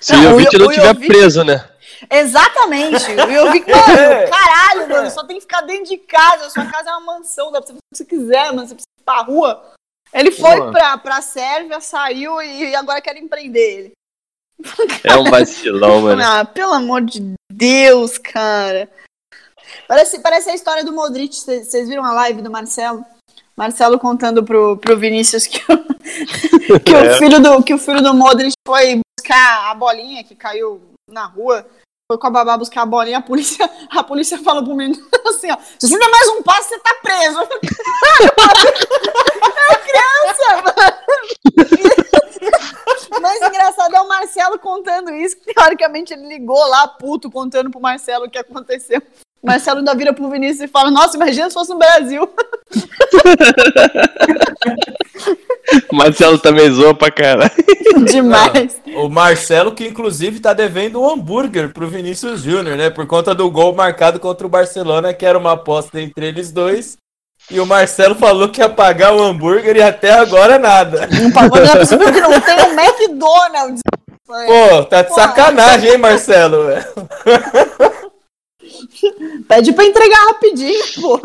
Se Não, o o Jovic não o tiver Jovic- preso, né? Exatamente. Vi, É. mano, caralho, mano, só tem que ficar dentro de casa. Sua casa é uma mansão, dá pra você fazer o que você quiser, mano. Você precisa ir pra rua. Ele foi pra, pra Sérvia, saiu e agora querem prender ele. É um vacilão, mano. Ah, pelo amor de Deus, cara. Parece, parece a história do Modric. Vocês viram a live do Marcelo? Marcelo contando pro, pro Vinícius que, o, que, o filho do, que o filho do Modric foi buscar a bolinha que caiu na rua. Foi com a babá buscar a bolinha, a polícia, a polícia falou pro menino assim, ó, se você der mais um passo, você tá preso. É criança, mano. Mais engraçado é o Marcelo contando isso, que teoricamente ele ligou lá, puto, contando pro Marcelo o que aconteceu. Marcelo ainda vira pro Vinícius e fala, nossa, imagina se fosse no Brasil. Marcelo também zoa pra caralho. Demais. O Marcelo, que inclusive tá devendo um hambúrguer pro Vinícius Júnior, né? Por conta do gol marcado contra o Barcelona, que era uma aposta entre eles dois. E o Marcelo falou que ia pagar o hambúrguer e até agora nada. Não pagou nem a possível que não tem um McDonald's. Pô, tá de Pô. sacanagem, hein, Marcelo? Pede pra entregar rapidinho, pô.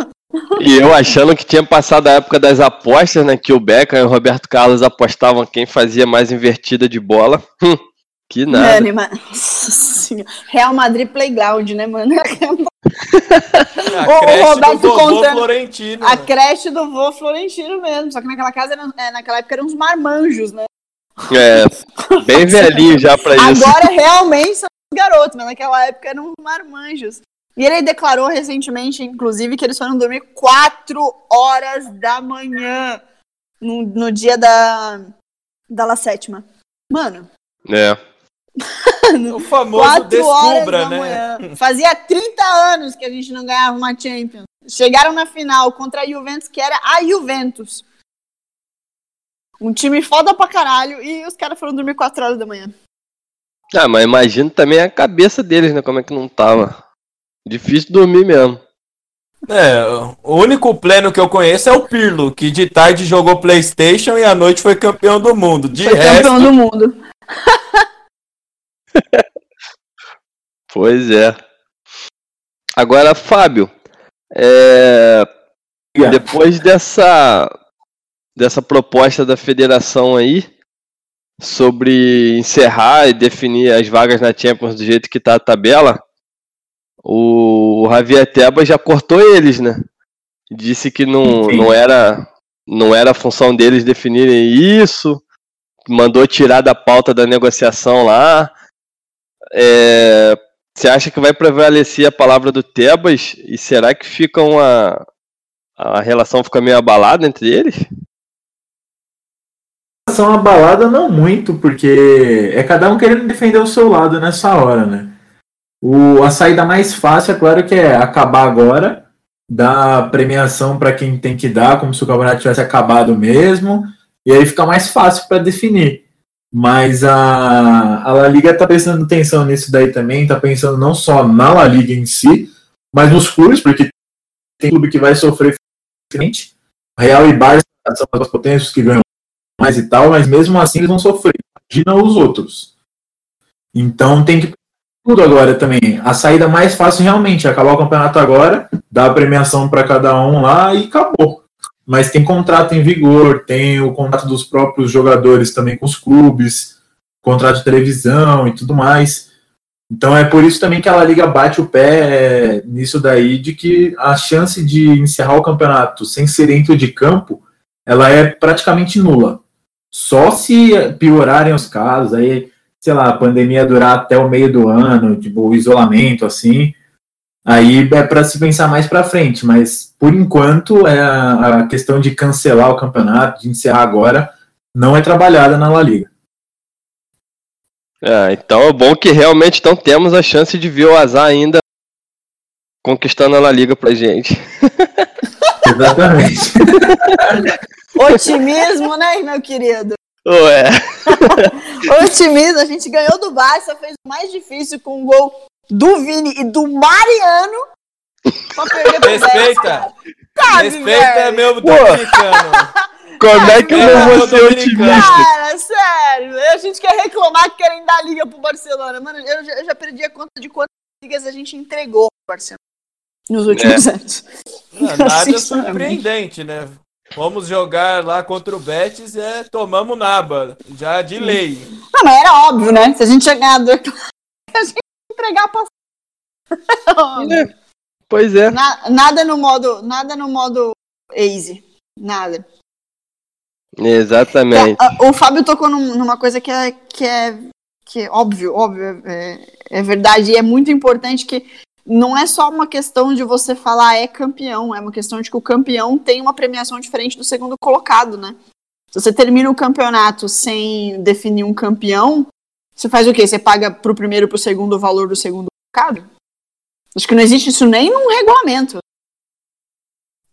E eu achando que tinha passado a época das apostas, né? Que o Beckham e o Roberto Carlos apostavam quem fazia mais invertida de bola. Hum, que nada. Mano. Real Madrid Playground, né, mano? A creche Roberto do contando- Florentino. A né? creche do vô Florentino mesmo. Só que naquela casa, era- é, naquela época, eram uns marmanjos, né? É, bem velhinho já pra isso. Agora realmente são os garotos, mas naquela época eram marmanjos. E ele declarou recentemente, inclusive, que eles foram dormir 4 horas da manhã no, no dia da, da La Sétima. Mano, É. O famoso 4 horas descubra, da né? manhã. Fazia 30 anos que a gente não ganhava uma Champions. Chegaram na final contra a Juventus, que era a Juventus. Um time foda pra caralho e os caras foram dormir 4 horas da manhã. Ah, mas imagino também a cabeça deles, né? Como é que não tava. Difícil dormir mesmo. É, o único pleno que eu conheço é o Pirlo, que de tarde jogou Playstation e à noite foi campeão do mundo. De Foi resto, campeão do mundo. Pois é. Agora, Fábio, é, depois dessa dessa proposta da federação aí sobre encerrar e definir as vagas na Champions do jeito que tá a tabela, o Javier Tebas já cortou eles, né? Disse que não, Sim. não era não era a função deles definirem isso, mandou tirar da pauta da negociação lá. É, você acha que vai prevalecer a palavra do Tebas? E será que fica uma. A relação fica meio abalada entre eles? São abalada não muito, porque é cada um querendo defender o seu lado nessa hora, né? O, a saída mais fácil, é claro que é acabar agora, dar premiação para quem tem que dar, como se o campeonato tivesse acabado mesmo, e aí fica mais fácil para definir. Mas a, a La Liga tá prestando atenção nisso daí também, tá pensando não só na La Liga em si, mas nos clubes, porque tem clube que vai sofrer frente. Real e Barça são as potências que ganham mais e tal, mas mesmo assim eles vão sofrer. Imagina os outros. Então tem que tudo agora também. A saída mais fácil realmente é acabar o campeonato agora, dar a premiação para cada um lá e acabou. Mas tem contrato em vigor, tem o contrato dos próprios jogadores também com os clubes, contrato de televisão e tudo mais. Então é por isso também que a La Liga bate o pé é, nisso daí de que a chance de encerrar o campeonato sem ser dentro de campo, ela é praticamente nula. Só se piorarem os casos, aí, sei lá, a pandemia durar até o meio do ano, tipo, o isolamento, assim, aí é para se pensar mais para frente, mas por enquanto é a, a questão de cancelar o campeonato, de encerrar agora, não é trabalhada na La Liga. É, então é bom que realmente então temos a chance de ver o azar ainda conquistando a La Liga pra gente. Exatamente. Otimismo, né, meu querido? Ué, Otimismo, a gente ganhou do Barça, fez o mais difícil com o gol do Vini e do Mariano. Pra perder pro respeita. Sabe, Respeita é velho? meu dominicano. como é que eu não vou ser otimista? Cara, sério, a gente quer reclamar que querem dar liga pro Barcelona. Mano, eu já, eu já perdi a conta de quantas ligas a gente entregou pro Barcelona nos últimos anos. Não, Nada surpreendente, né? Vamos jogar lá contra o Betis, é, tomamos naba, já de lei. Não, mas era óbvio, né? Se a gente tinha ganhado, a gente ia entregar a passagem. Pois é. Na- nada no modo, nada no modo easy, nada. Exatamente. Ah, ah, O Fábio tocou num- numa coisa que é, que é, que é óbvio, óbvio, é, é verdade, e é muito importante que não é só uma questão de você falar é campeão, é uma questão de que o campeão tem uma premiação diferente do segundo colocado, né? Se você termina o campeonato sem definir um campeão, você faz o quê? Você paga pro primeiro e pro segundo o valor do segundo colocado? Acho que não existe isso nem num regulamento.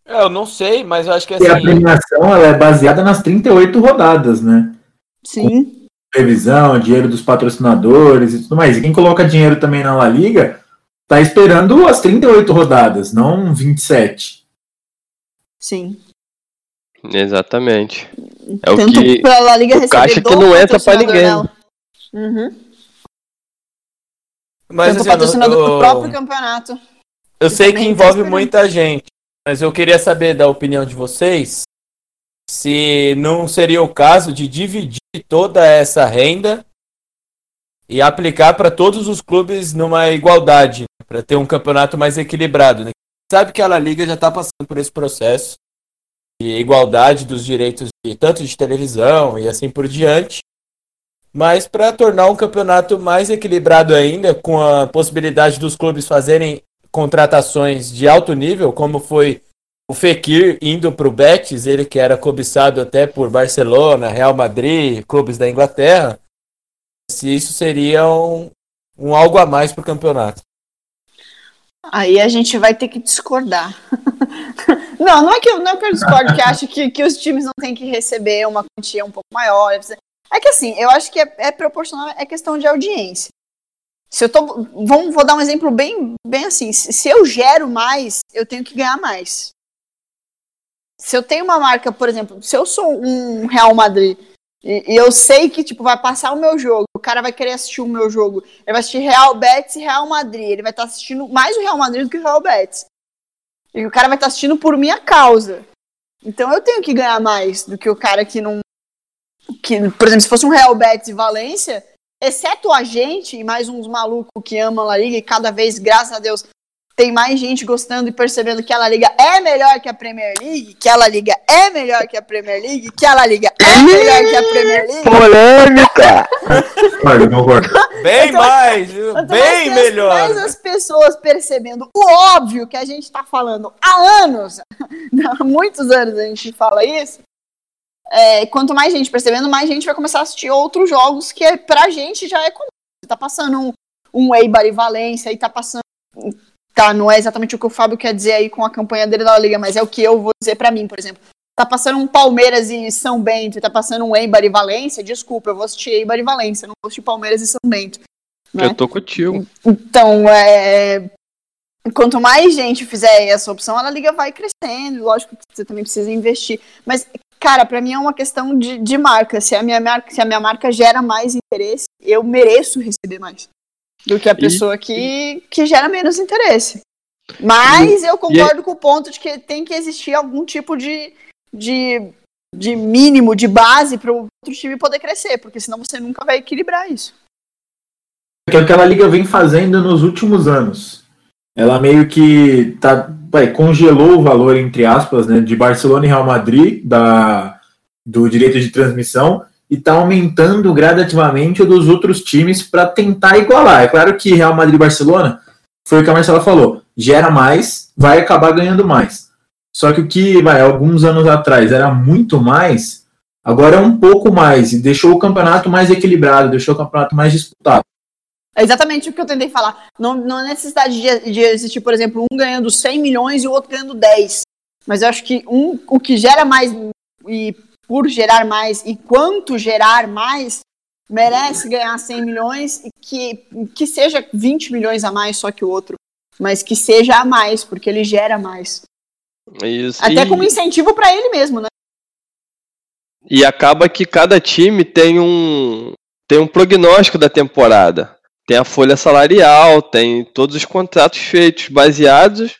É, eu não sei, mas eu acho que E a assim. premiação ela é baseada nas 38 rodadas, né? Sim. Previsão, dinheiro dos patrocinadores e tudo mais. E quem coloca dinheiro também na La Liga tá esperando as 38 rodadas, não 27. Sim. Exatamente. É o Tanto que. pra La Liga o caixa que não entra pra ninguém. dela. Uhum. Mas Tanto assim, o patrocinador eu, do próprio campeonato. eu sei que tá envolve esperando. muita gente, mas eu queria saber da opinião de vocês se não seria o caso de dividir toda essa renda e aplicar para todos os clubes numa igualdade, para ter um campeonato mais equilibrado. Né? Sabe que a La Liga já está passando por esse processo de igualdade dos direitos de tanto de televisão e assim por diante. Mas para tornar um campeonato mais equilibrado ainda, com a possibilidade dos clubes fazerem contratações de alto nível, como foi o Fekir indo para o Betis, ele que era cobiçado até por Barcelona, Real Madrid, clubes da Inglaterra, se isso seria um, um algo a mais para o campeonato. Aí a gente vai ter que discordar. não, não é que eu, não é que eu discordo, que acho que, que os times não têm que receber uma quantia um pouco maior. É que assim, eu acho que é, é proporcional, é questão de audiência. Se eu tô. Vamos, vou dar um exemplo bem, bem assim. Se, se eu gero mais, eu tenho que ganhar mais. Se eu tenho uma marca, por exemplo, se eu sou um Real Madrid e, e eu sei que tipo vai passar o meu jogo, o cara vai querer assistir o meu jogo, ele vai assistir Real Betis e Real Madrid, ele vai estar assistindo mais o Real Madrid do que o Real Betis. E o cara vai estar assistindo por minha causa. Então eu tenho que ganhar mais do que o cara que não que, por exemplo, se fosse um Real Betis e Valência, exceto a gente e mais uns malucos que amam a Liga e cada vez, graças a Deus, tem mais gente gostando e percebendo que a La Liga é melhor que a Premier League, que a La Liga é melhor que a Premier League, que a La Liga é melhor que a Premier League. Polêmica! Concordo, concordo. Bem mais, bem mais melhor. Mais as pessoas percebendo o óbvio que a gente está falando há anos, há muitos anos a gente fala isso. é, quanto mais gente percebendo, mais gente vai começar a assistir outros jogos que é, pra gente já é comum. Você tá passando um, um Eibar e Valência e tá passando. Tá, não é exatamente o que o Fábio quer dizer aí com a campanha dele da Liga, mas é o que eu vou dizer pra mim, por exemplo. Tá passando um Palmeiras e São Bento tá passando um Eibar e Valência, desculpa, eu vou assistir Eibar e Valência, não vou assistir Palmeiras e São Bento. né? Eu tô contigo. Então, é, quanto mais gente fizer essa opção, a Liga vai crescendo. Lógico que você também precisa investir. Mas, cara, pra mim é uma questão de, de marca. Se a, minha marca. se a minha marca gera mais interesse, eu mereço receber mais do que a pessoa que, que gera menos interesse. Mas eu concordo com o ponto de que tem que existir algum tipo de, de, de mínimo, de base para o outro time poder crescer, porque senão você nunca vai equilibrar isso. que é o que a Liga vem fazendo nos últimos anos. Ela meio que tá, vai, congelou o valor, entre aspas, né, de Barcelona e Real Madrid, da, do direito de transmissão, e está aumentando gradativamente o dos outros times para tentar igualar. É claro que Real Madrid e Barcelona, foi o que a Marcela falou, gera mais, vai acabar ganhando mais. Só que o que, vai, alguns anos atrás era muito mais, agora é um pouco mais, e deixou o campeonato mais equilibrado, deixou o campeonato mais disputado. É exatamente o que eu tentei falar. Não, não há necessidade de, de existir, por exemplo, um ganhando 100 milhões e o outro ganhando 10. Mas eu acho que um, o que gera mais e por gerar mais e quanto gerar mais merece ganhar 100 milhões e que, que seja 20 milhões a mais só que o outro. Mas que seja a mais, porque ele gera mais. Isso. Até e, como incentivo para ele mesmo, né? e acaba que cada time tem um tem um prognóstico da temporada. Tem a folha salarial, tem todos os contratos feitos baseados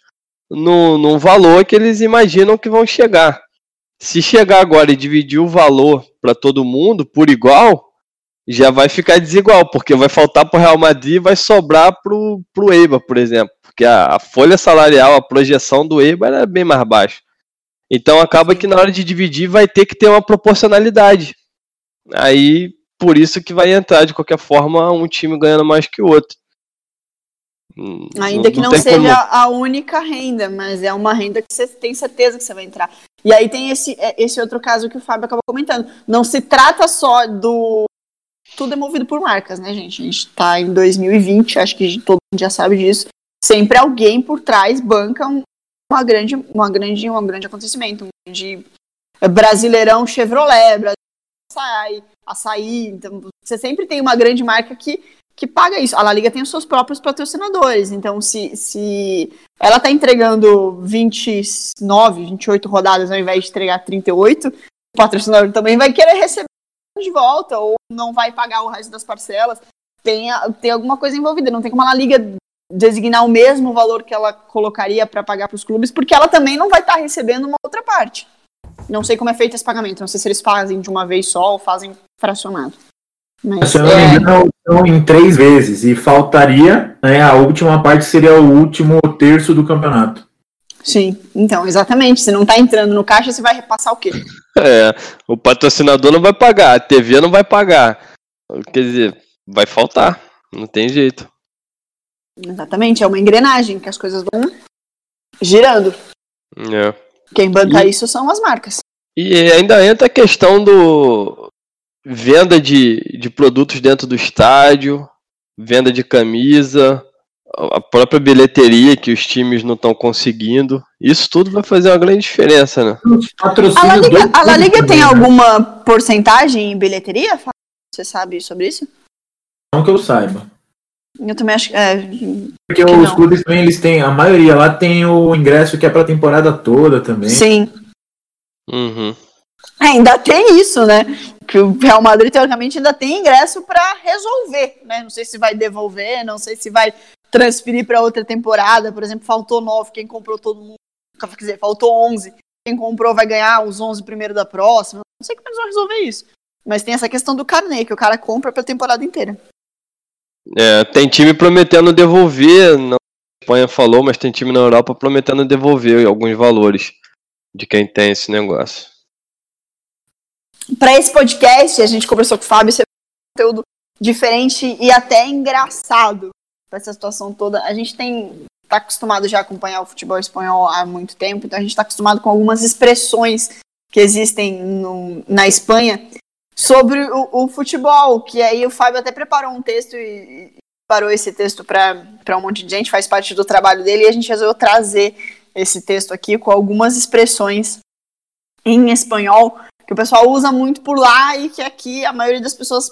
no, no valor que eles imaginam que vão chegar. Se chegar agora e dividir o valor para todo mundo por igual, já vai ficar desigual, porque vai faltar para o Real Madrid e vai sobrar para o Eibar, por exemplo. Porque a, a, folha salarial, a projeção do Eibar é bem mais baixa. Então acaba que na hora de dividir vai ter que ter uma proporcionalidade. Aí, por isso que vai entrar, de qualquer forma, um time ganhando mais que o outro. Hum, Ainda que não, não seja como... a única renda, mas é uma renda que você tem certeza que você vai entrar. E aí tem esse, é, esse outro caso que o Fábio acabou comentando. Não se trata só do. Tudo é movido por marcas, né, gente? A gente tá em 2020, acho que todo mundo já sabe disso. Sempre alguém por trás banca um, uma grande, uma grande, um grande acontecimento. Um grande brasileirão Chevrolet, Brasil açaí, açaí. Então, você sempre tem uma grande marca que que paga isso. A La Liga tem os seus próprios patrocinadores. Então, se, se ela está entregando 29, 28 rodadas ao invés de entregar 38, o patrocinador também vai querer receber de volta ou não vai pagar o resto das parcelas. Tem, tem alguma coisa envolvida. Não tem como a La Liga designar o mesmo valor que ela colocaria para pagar para os clubes, porque ela também não vai estar tá recebendo uma outra parte. Não sei como é feito esse pagamento. Não sei se eles fazem de uma vez só ou fazem fracionado. Mas, Se eu não me é. engano, são em três vezes. E faltaria, né, a última parte seria o último terço do campeonato. Sim, então, exatamente. Se não está entrando no caixa, você vai repassar o quê? É, o patrocinador não vai pagar, a TV não vai pagar. Quer dizer, vai faltar. Não tem jeito. Exatamente, é uma engrenagem que as coisas vão girando. É. Quem banca e... isso são as marcas. E ainda entra a questão do, venda de, de produtos dentro do estádio, venda de camisa, a própria bilheteria que os times não estão conseguindo. Isso tudo vai fazer uma grande diferença, né? A La Liga, a La Liga tem né? alguma porcentagem em bilheteria? Você sabe sobre isso? Não que eu saiba. Eu também acho é, Porque que os não. clubes também, eles têm, a maioria lá tem o ingresso que é pra temporada toda também. Sim. Uhum. É, ainda tem isso, né? Que o Real Madrid, teoricamente, ainda tem ingresso para resolver, né? Não sei se vai devolver, não sei se vai transferir para outra temporada. Por exemplo, faltou nove, quem comprou todo mundo. Quer dizer, faltou onze. Quem comprou vai ganhar os onze primeiro da próxima. Não sei como eles vão resolver isso. Mas tem essa questão do carnê, que o cara compra pra temporada inteira. É, tem time prometendo devolver, não a Espanha falou, mas tem time na Europa prometendo devolver alguns valores de quem tem esse negócio para esse podcast, a gente conversou com o Fábio, isso é um conteúdo diferente e até engraçado para essa situação toda. A gente tem tá acostumado já a acompanhar o futebol espanhol há muito tempo, então a gente está acostumado com algumas expressões que existem no, na Espanha sobre o, o, futebol, que aí o Fábio até preparou um texto e, e parou esse texto para um monte de gente, faz parte do trabalho dele, e a gente resolveu trazer esse texto aqui com algumas expressões em espanhol que o pessoal usa muito por lá e que aqui a maioria das pessoas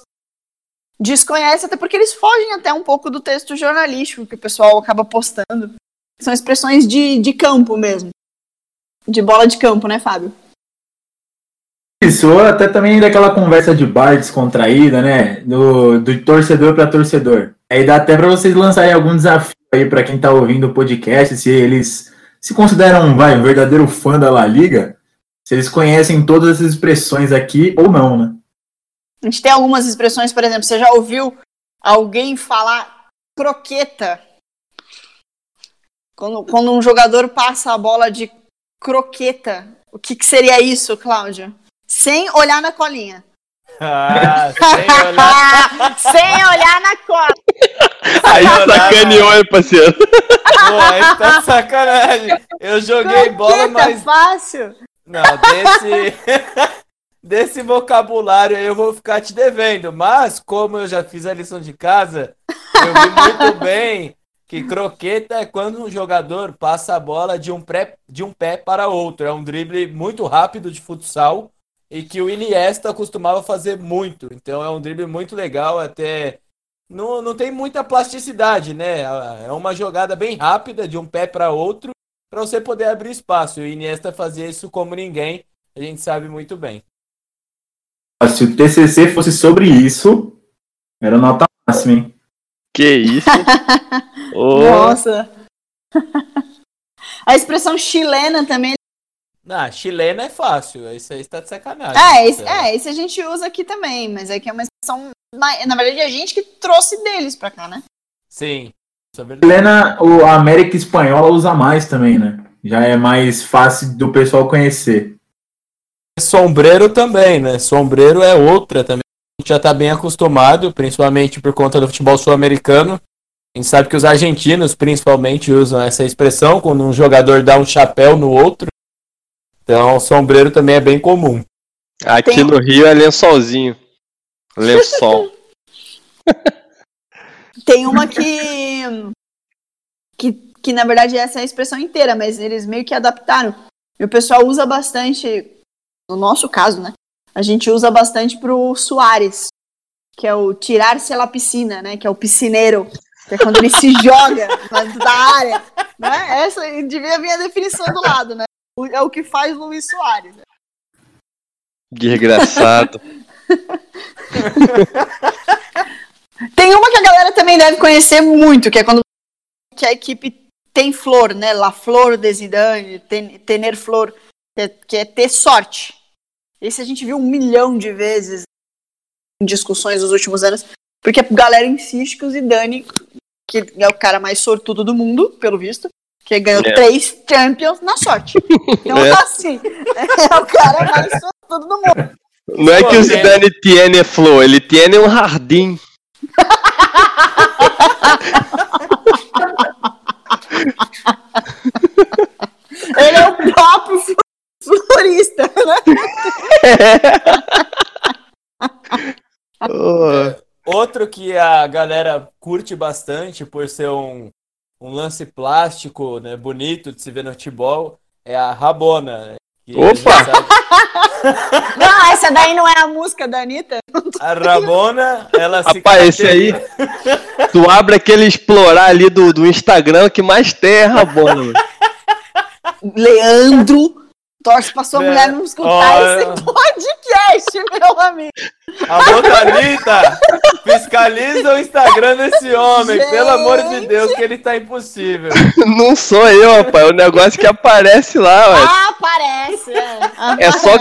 desconhece, até porque eles fogem até um pouco do texto jornalístico que o pessoal acaba postando. São expressões de, de campo mesmo. De bola de campo, né, Fábio? Isso, até também daquela conversa de bar descontraída, né? Do, do torcedor para torcedor. Aí dá até para vocês lançarem algum desafio aí para quem tá ouvindo o podcast, se eles se consideram vai, um verdadeiro fã da La Liga, se eles conhecem todas as expressões aqui ou não, né? A gente tem algumas expressões, por exemplo, você já ouviu alguém falar croqueta? Quando, quando um jogador passa a bola de croqueta, o que, que seria isso, Cláudio? Sem olhar na colinha. Ah, sem olhar. sem olhar na cola. Aí sacaneou, hein, parceiro? Pô, aí tá sacanagem. Eu joguei Croqueta, bola, mas. fácil. Não, desse. desse vocabulário aí eu vou ficar te devendo. Mas, como eu já fiz a lição de casa, eu vi muito bem que croqueta é quando um jogador passa a bola de um, pré, de um pé para outro. É um drible muito rápido de futsal e que o Iniesta costumava fazer muito. Então é um drible muito legal, até não, não tem muita plasticidade, né? É uma jogada bem rápida de um pé para outro para você poder abrir espaço. E o Iniesta fazia isso como ninguém, a gente sabe muito bem. Se o TCC fosse sobre isso, era nota máxima, hein? Que isso? oh. Nossa! A expressão chilena também Ah, chilena é fácil. Isso aí está de sacanagem. É, esse, é, esse a gente usa aqui também, mas é que é uma expressão. Na verdade, é a gente que trouxe deles pra cá, né? Sim, é. Helena, o a América Espanhola usa mais também, né? Já é mais fácil do pessoal conhecer. Sombreiro também, né? Sombreiro é outra também. A gente já tá bem acostumado, principalmente por conta do futebol sul-americano. A gente sabe que os argentinos, principalmente, usam essa expressão quando um jogador dá um chapéu no outro. Então, sombreiro também é bem comum. Aqui Tem- no Rio é lençolzinho. Lençol. Tem uma que, que. que na verdade essa é a expressão inteira, mas eles meio que adaptaram. E o pessoal usa bastante. No nosso caso, né? A gente usa bastante pro Soares, que é o tirar-se à piscina, né? Que é o piscineiro. Que é quando ele se joga dentro da área. Né? Essa devia vir a definição do lado, né? O- É o que faz Luiz Soares. né? Desgraçado. Tem uma que a galera também deve conhecer muito, que é quando que a equipe tem flor, né? La flor de Zidane, ten, tener flor, que é, que é ter sorte. Esse a gente viu um milhão de vezes em discussões nos últimos anos, porque a galera insiste que o Zidane, que é o cara mais sortudo do mundo, pelo visto, que ganhou É. três Champions na sorte. Então, É. assim, é o cara mais sortudo do mundo. Não é que o Zidane tiene flor, ele tiene um jardim. Ele é o próprio fl- florista, né? Oh, Outro que a galera curte bastante por ser um, um lance plástico, né, bonito de se ver no futebol, é a Rabona. Opa! Não, essa daí não é a música da Anitta? A Rabona, ela se Rapaz, esse aí, tu abre aquele explorar ali do, do Instagram que mais tem é rabona. mano. Leandro torce pra sua É, mulher não escutar olha. esse podcast, meu amigo. Alô, Thalita, fiscaliza o Instagram desse homem, Gente. pelo amor de Deus, que ele tá impossível. Não sou eu, rapaz. É o negócio que aparece lá, ué. Ah, parece. É, É só,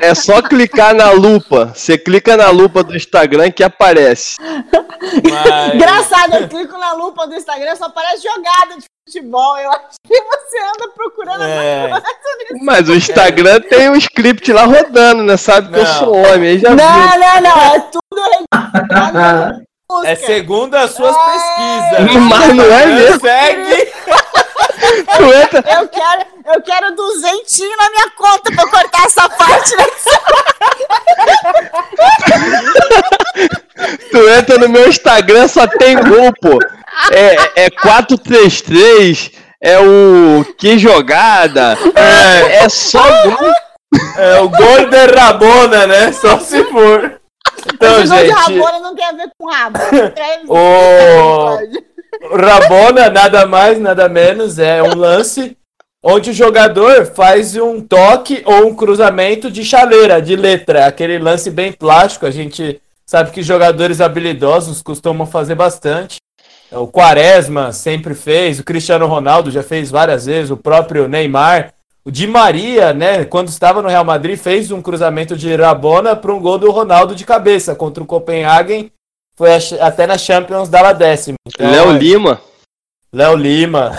é só clicar na lupa. Você clica na lupa do Instagram que aparece. Mas... Engraçado, eu clico na lupa do Instagram, só aparece jogada de futebol. Eu acho que você anda procurando É. Mas o Instagram tem um script lá rodando, né? Sabe que eu Não. sou homem. Aí já viu. Não, não, não. É tudo. É segundo as suas É. pesquisas. Mas não é mesmo. Segue. Tu entra, Eu quero, eu quero duzentinho na minha conta pra eu cortar essa parte. Né? tu entra no meu Instagram, só tem gol, pô. É, é 433, é o que jogada, é, é só gol. É o gol de Rabona, né? Só se for. Então, Esse negócio de gente, rabona não tem a ver com rabo. É- o... o Rabona, nada mais, nada menos, é um lance onde o jogador faz um toque ou um cruzamento de chaleira, de letra. Aquele lance bem plástico, a gente sabe que jogadores habilidosos costumam fazer bastante. O Quaresma sempre fez, o Cristiano Ronaldo já fez várias vezes, o próprio Neymar. O Di Maria, né, quando estava no Real Madrid, fez um cruzamento de Rabona para um gol do Ronaldo de cabeça contra o Copenhagen. Foi até na Champions dava décimo. Então, Léo é- Lima. Léo Lima.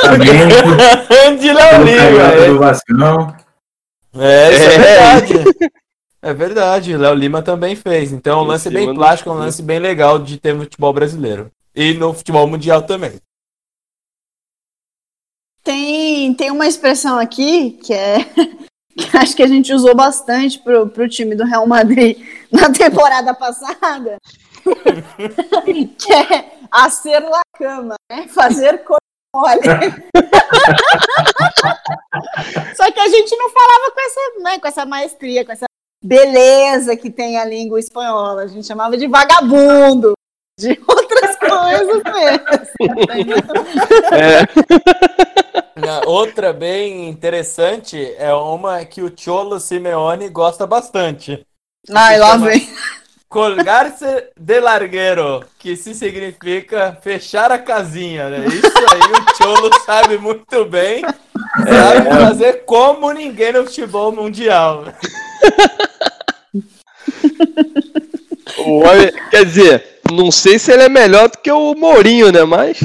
Também, Grande Léo Lima. É, isso é, É. verdade. É verdade, o Léo Lima também fez. Então, é um lance bem plástico, é um lance bem legal de ter no futebol brasileiro. E no futebol mundial também. Tem, tem uma expressão aqui que é que acho que a gente usou bastante pro, pro time do Real Madrid na temporada passada, que é acer la cama, né? Fazer cor mole. Só que a gente não falava com essa, né, com essa maestria, com essa beleza que tem a língua espanhola. A gente chamava de vagabundo, de outras coisas mesmo. Na- Outra bem interessante é uma que o Cholo Simeone gosta bastante. Ai, lá vem. Colgar-se de largueiro, que se significa fechar a casinha, né? Isso aí o Cholo sabe muito bem. Sabe fazer como ninguém no futebol mundial. O homem- quer dizer, não sei se ele é melhor do que o Mourinho, né? Mas.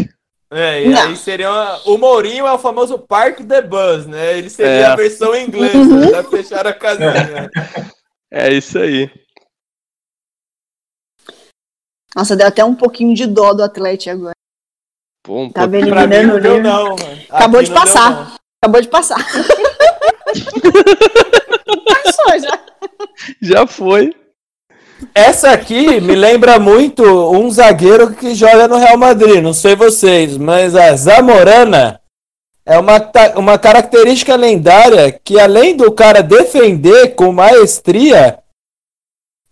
É, e Não. aí seria uma- o Mourinho é o famoso Park the Bus, né? Ele seria É. a versão inglesa, Uhum. já fecharam a casinha. É isso aí. Nossa, deu até um pouquinho de dó do Atlético agora. Pô, um Tá vendo? Pra mim Eliminando não deu ali. não, mano. Acabou Aqui de não deu, passar. não. Acabou de passar. Passou já. Já foi. Essa aqui me lembra muito um zagueiro que joga no Real Madrid, não sei vocês, mas a Zamorana é uma, uma característica lendária que além do cara defender com maestria,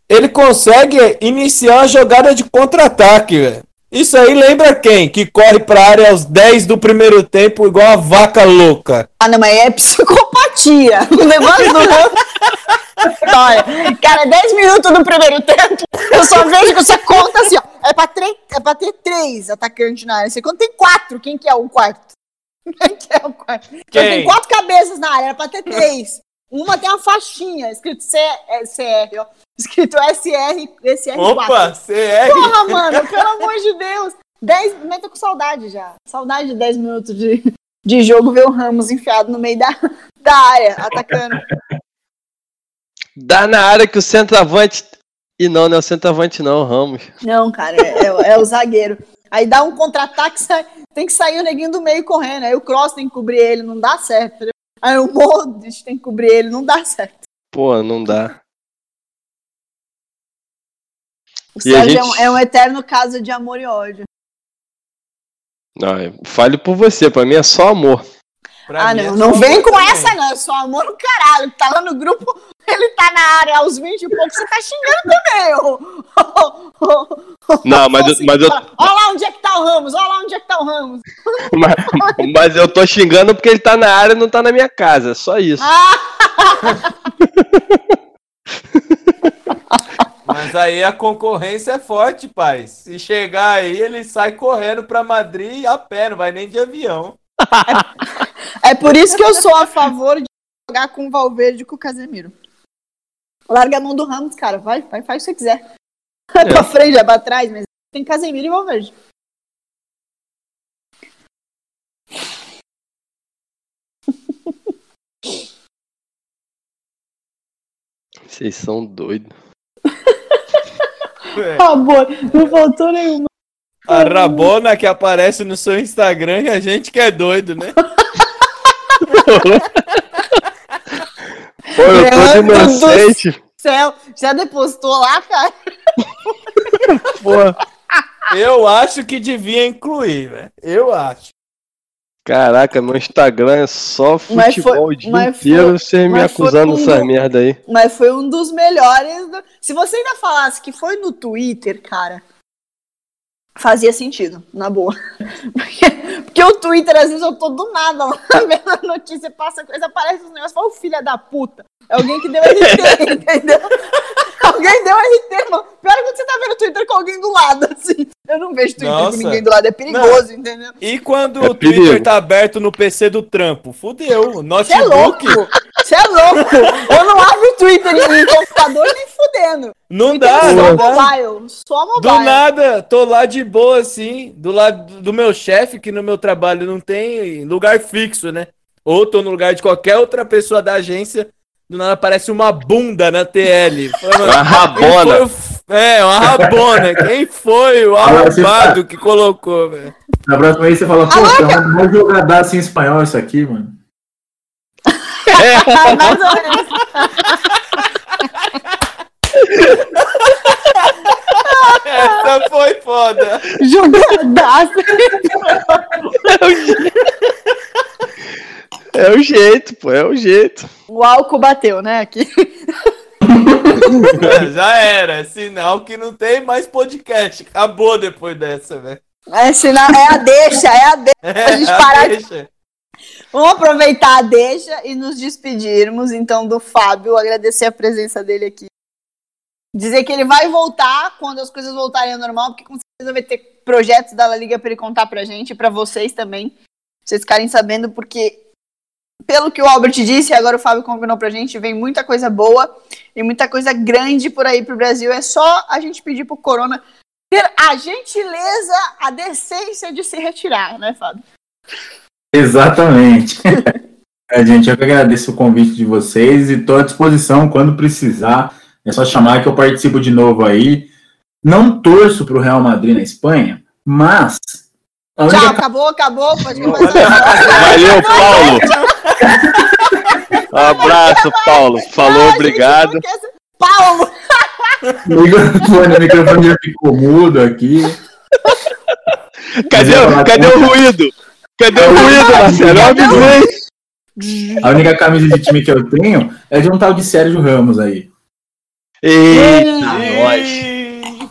ele consegue iniciar uma jogada de contra-ataque. Isso aí lembra quem? Que corre pra área aos 10 do primeiro tempo igual uma vaca louca. Ah, não, mas é psicopatia. O negócio do Olha, cara, 10 minutos no primeiro tempo, eu só vejo que você conta assim, ó. É pra, tre- é pra ter três atacantes na área. Você conta tem quatro. Quem que é o quarto? Quem que é o quarto? Então, Quem? tem quatro cabeças na área, era pra ter três. Uma tem uma faixinha, escrito C, é, CR, ó. Escrito SR, SR4. Opa, CR. Porra, mano, pelo amor de Deus. 10, mas tô com saudade já. Saudade de 10 minutos de, de jogo ver o Ramos enfiado no meio da, da área, atacando. Dá na área que o centroavante. E não, não é o centroavante, não, o Ramos. Não, cara, é, é- é o zagueiro. Aí dá um contra-ataque, sai- tem que sair o neguinho do meio correndo. Aí o Cross tem que cobrir ele, não dá certo. Aí o Modric tem que cobrir ele, não dá certo. Pô, não dá. O E Sérgio é, um, gente- é um eterno caso de amor e ódio. Não, eu fale por você, pra mim é só amor. Pra ah, mim é não, não vem com também. essa, não. É só amor no caralho. Tá lá no grupo, ele tá na área aos 20 e pouco, você tá xingando também, ô. Não, mas eu- Afonso, mas eu- Olha lá onde é que tá o Ramos, olha lá onde é que tá o Ramos. Mas, mas eu tô xingando porque ele tá na área e não tá na minha casa. Só isso. Mas aí a concorrência é forte, pai. Se chegar aí, ele sai correndo pra Madrid a pé, não vai nem de avião. É por isso que eu sou a favor de jogar com o Valverde e com o Casemiro. Larga a mão do Ramos, cara. Vai, vai, faz o que você quiser. É pra frente, é pra trás, mas tem Casemiro e Valverde. Vocês são doidos. Amor, não faltou nenhuma. A Rabona que aparece no seu Instagram e a gente que é doido, né? Pô, eu tô de inocente. Céu, já depositou lá, cara? Pô. Eu acho que devia incluir, velho. Eu acho. Caraca, meu Instagram é só Mas foi- futebol o dia mas foi- inteiro, você me foi acusando um merda aí. Mas foi um dos melhores. do- Se você ainda falasse que foi no Twitter, cara, fazia sentido, na boa. Porque, porque o Twitter, às vezes, eu tô do nada lá vendo a notícia, passa coisa, aparece os negócios, fala, o filho da puta. É alguém que deu RT, entendeu? Alguém deu RT, mano. Pior é quando você tá vendo o Twitter com alguém do lado, assim. Eu não vejo Twitter Nossa. com ninguém do lado, é perigoso, entendeu? E quando É o Twitter perigo. tá aberto no PC do trampo? Fudeu. O Você é louco! notebook Você é louco! Eu não abro o Twitter em, computador nem fudendo. não Twitter dá, é não só dá. mobile. Só mobile. Do nada, tô lá de boa, assim, do lado do meu chefe, que no meu trabalho não tem lugar fixo, né? Ou tô no lugar de qualquer outra pessoa da agência, do nada aparece uma bunda na TL. Uma rabona. o- É, uma rabona. Quem foi o arrombado que colocou, velho? Na próxima vez você fala, pô, é um bom jogadaço em espanhol isso aqui, mano. Ah, mais ou menos. Essa foi foda. Jogadaço. É o jeito, pô, é o jeito. O álcool bateu, né? Aqui. É, Já era. É sinal que não tem mais podcast. Acabou depois dessa, velho. É, sinal, é a deixa, é a deixa. A gente parar de- deixa. Vamos aproveitar a deixa e nos despedirmos, então, do Fábio. Agradecer a presença dele aqui. Dizer que ele vai voltar quando as coisas voltarem ao normal, porque com certeza vai ter projetos da La Liga para ele contar pra gente e pra vocês também. Pra vocês ficarem sabendo, porque pelo que o Albert disse, agora o Fábio combinou pra gente, vem muita coisa boa e muita coisa grande por aí pro Brasil. É só a gente pedir pro Corona ter a gentileza, a decência de se retirar, né, Fábio? Exatamente. é, gente, eu que agradeço o convite de vocês e estou à disposição quando precisar. É só chamar que eu participo de novo aí. Não torço para o Real Madrid na Espanha, mas. Tchau, única- acabou, acabou. Pode Valeu, Paulo. Um abraço, Paulo. Falou, obrigado. Paulo! O microfone, o microfone já ficou mudo aqui. Cadê, o- cadê o ruído? Cadê o ruído, Marcelo? Eu avisei. A única camisa de time que eu tenho é de um tal de Sérgio Ramos aí. Eita, nós.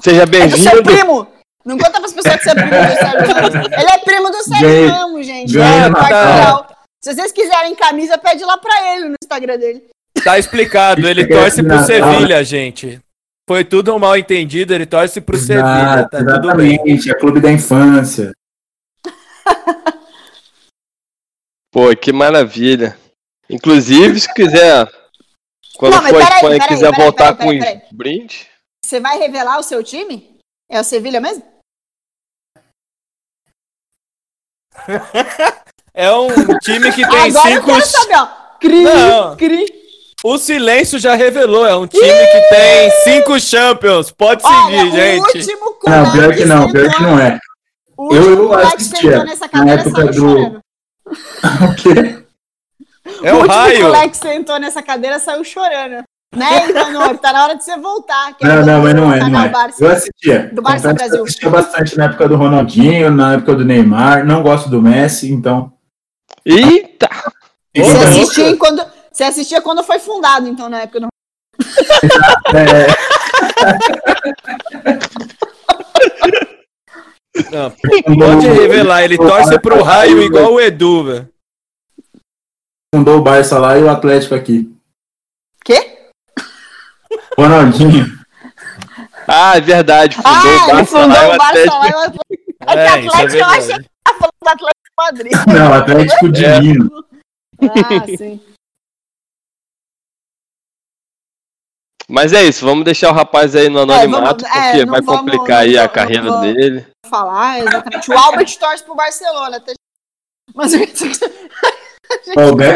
Seja É do seu bem-vindo. primo! Não conta pras pessoas que você é primo do Sérgio Ramos. Ele é primo do Sérgio Ramos, gente. ganhei É, Natal. Se vocês quiserem camisa, pede lá pra ele no Instagram dele. Tá explicado, ele torce pro. Sevilha, gente. Foi tudo um mal entendido, ele torce pro Sevilha, Exato, tá tudo bem. exatamente, é clube da infância. Pô, que maravilha. Inclusive, se quiser, quando Não, mas for peraí, Espanha e peraí, quiser peraí, voltar peraí, com os brindes. Você vai revelar o seu time? É o Sevilha mesmo? É um time que tem Agora eu cinco. quero saber, ó. Cri, Não. cri. O silêncio já revelou, é um time que tem cinco Champions. Pode Olha, seguir, o gente. último Não, pior que não, pior que não é. O Eu- último eu moleque que assistia sentou nessa na cadeira época saiu do- chorando. O quê? É o o último raio. moleque que sentou nessa cadeira saiu chorando. Né, Ivanor? Tá na hora de você voltar. que é Não, não, mas não é, não é. Barça. Eu assistia. Do Barça Brasil. Eu assistia bastante na época do Ronaldinho, na época do Neymar. Não gosto do Messi, então. Eita! Você assistia, quando, você assistia quando foi fundado, então, na época do É, Não, pode revelar, ele torce pro raio igual o Edu, velho. Fundou o Barça lá e o Atlético aqui. quê? Ronaldinho. Ah, é verdade. Fundou Ah, o ele Barça fundou lá o Barça Atlético. Atlético. É que É, isso é Atlético eu achei verdade. que tá falando do Atlético de Madrid. Não, Atlético Divino. Ah, sim. Mas é isso, vamos deixar o rapaz aí no anonimato, vamos- é, porque não vai vamos- complicar aí não a vamos- carreira não vamos- dele. Falar, exatamente. O Albert torce pro Barcelona. Mas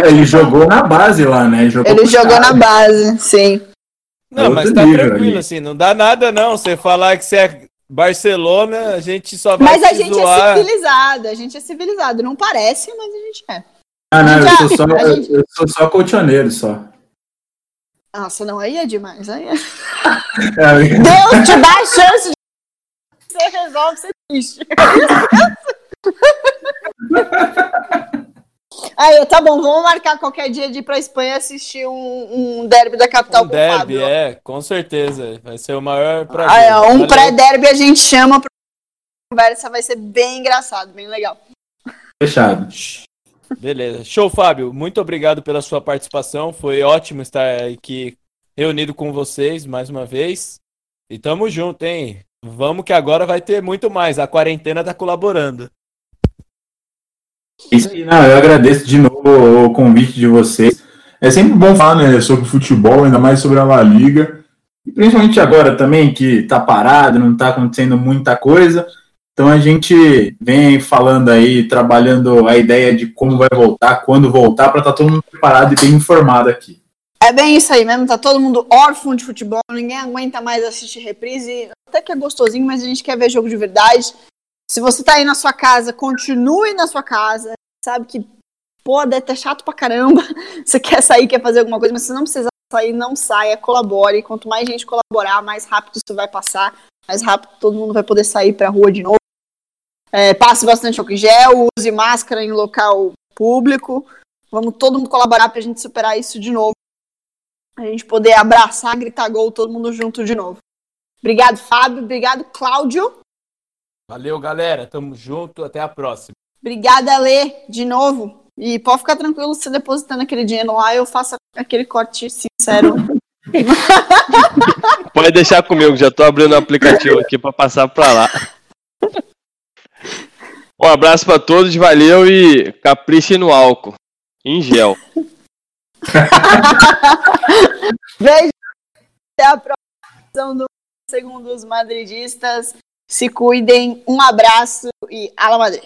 Ele jogou na base lá, né? Jogou ele jogou na base, sim. Não, Outro mas tá nível tranquilo ali. assim, não dá nada não. Você falar que você é Barcelona, a gente só vai Mas a te gente zoar. é civilizado, a gente é civilizado. Não parece, mas a gente é. Ah, não, eu Já, sou só, gente- eu sou só colchoneiro só. Nossa, não, aí é demais. Aí é... É, Deus te dá a chance de você resolve ser triste. Aí, tá bom, vamos marcar qualquer dia de ir pra Espanha assistir um, um derby da capital Um com derby, Fábio. é, com certeza. Vai ser o maior prazer. Ah, é, um pré-derby a gente chama pra conversa, vai ser bem engraçado, bem legal. Fechado. Beleza. Show, Fábio. Muito obrigado pela sua participação. Foi ótimo estar aqui reunido com vocês mais uma vez. E tamo junto, hein? Vamos que agora vai ter muito mais. A quarentena tá colaborando. Isso aí, não, eu agradeço de novo o convite de vocês. É sempre bom falar né, sobre futebol, ainda mais sobre a La Liga. E principalmente agora também, que tá parado, não tá acontecendo muita coisa. Então a gente vem falando aí, trabalhando a ideia de como vai voltar, quando voltar, para estar todo mundo preparado e bem informado aqui. É bem isso aí mesmo, tá todo mundo órfão de futebol, ninguém aguenta mais assistir reprise. Até que é gostosinho, mas a gente quer ver jogo de verdade. Se você tá aí na sua casa, continue na sua casa. Sabe que, pô, deve ter chato pra caramba. Você quer sair, quer fazer alguma coisa, mas se não precisar sair, não saia, colabore. Quanto mais gente colaborar, mais rápido isso vai passar. Mais rápido todo mundo vai poder sair pra rua de novo. É, passe bastante álcool gel, use máscara em local público. Vamos todo mundo colaborar pra gente superar isso de novo a gente poder abraçar, gritar gol, todo mundo junto de novo. Obrigado, Fábio. Obrigado, Cláudio. Valeu, galera. Tamo junto. Até a próxima. Obrigada, Lê, de novo. E pode ficar tranquilo, se depositando aquele dinheiro lá, eu faço aquele corte sincero. Pode deixar comigo, já tô abrindo o aplicativo aqui pra passar pra lá. Um abraço pra todos, valeu e capriche no álcool. Em gel. Beijo. Até a próxima do Segundo os Madridistas. Se cuidem. Um abraço e Ala Madrid.